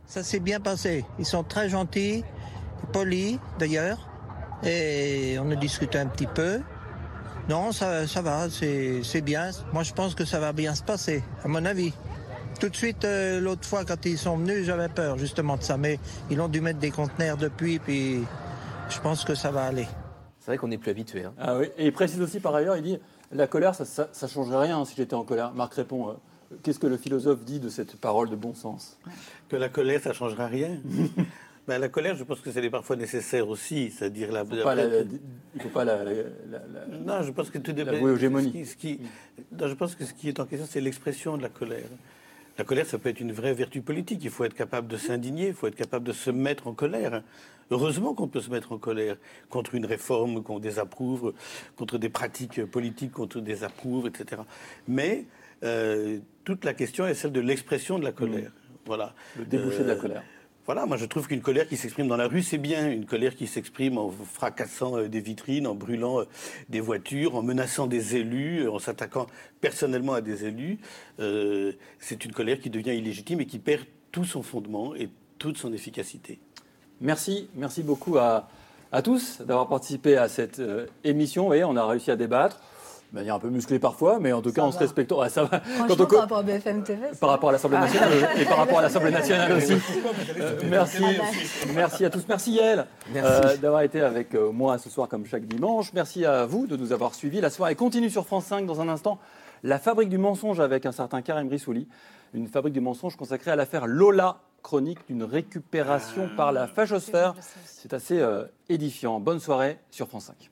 Ça s'est bien passé. Ils sont très gentils, polis d'ailleurs. Et on a discuté un petit peu. Non, ça, ça va, c'est bien. Moi, je pense que ça va bien se passer, à mon avis. Tout de suite, euh, l'autre fois, quand ils sont venus, j'avais peur justement de ça. Mais ils ont dû mettre des conteneurs depuis, puis je pense que ça va aller. C'est vrai qu'on n'est plus habitué. Hein. Ah oui. Et il précise aussi par ailleurs, il dit la colère, ça ne changerait rien si j'étais en colère. Marc répond euh, qu'est-ce que le philosophe dit de cette parole de bon sens? Que la colère, ça ne changera rien. ben, la colère, je pense que c'est parfois nécessaire aussi, c'est-à-dire la. Il ne faut pas la, Non, je pense que tout dépend. Ce qui, je pense que ce qui est en question, c'est l'expression de la colère. La colère, ça peut être une vraie vertu politique. Il faut être capable de s'indigner, il faut être capable de se mettre en colère. Heureusement qu'on peut se mettre en colère contre une réforme qu'on désapprouve, contre des pratiques politiques qu'on désapprouve, etc. Mais euh, toute la question est celle de l'expression de la colère. Mmh. Voilà. Le débouché de la euh, colère. Voilà, moi je trouve qu'une colère qui s'exprime dans la rue, c'est bien. Une colère qui s'exprime en fracassant euh, des vitrines, en brûlant euh, des voitures, en menaçant des élus, euh, en s'attaquant personnellement à des élus, c'est une colère qui devient illégitime et qui perd tout son fondement et toute son efficacité. Merci, merci beaucoup à, à tous d'avoir participé à cette émission. Vous voyez, on a réussi à débattre de manière un peu musclée parfois, mais en tout cas, on se respecte. ça va. Quand par rapport à BFM TV. Par rapport à l'Assemblée nationale et par rapport à l'Assemblée nationale aussi. Euh, merci, merci à tous. Merci Yael euh, d'avoir été avec euh, moi ce soir comme chaque dimanche. Merci à vous de nous avoir suivis. La soirée continue sur France 5 dans un instant. La fabrique du mensonge avec un certain Karim Rissouli, une fabrique du mensonge consacrée à l'affaire Lola, chronique d'une récupération par la fachosphère. C'est assez euh, édifiant. Bonne soirée sur France 5.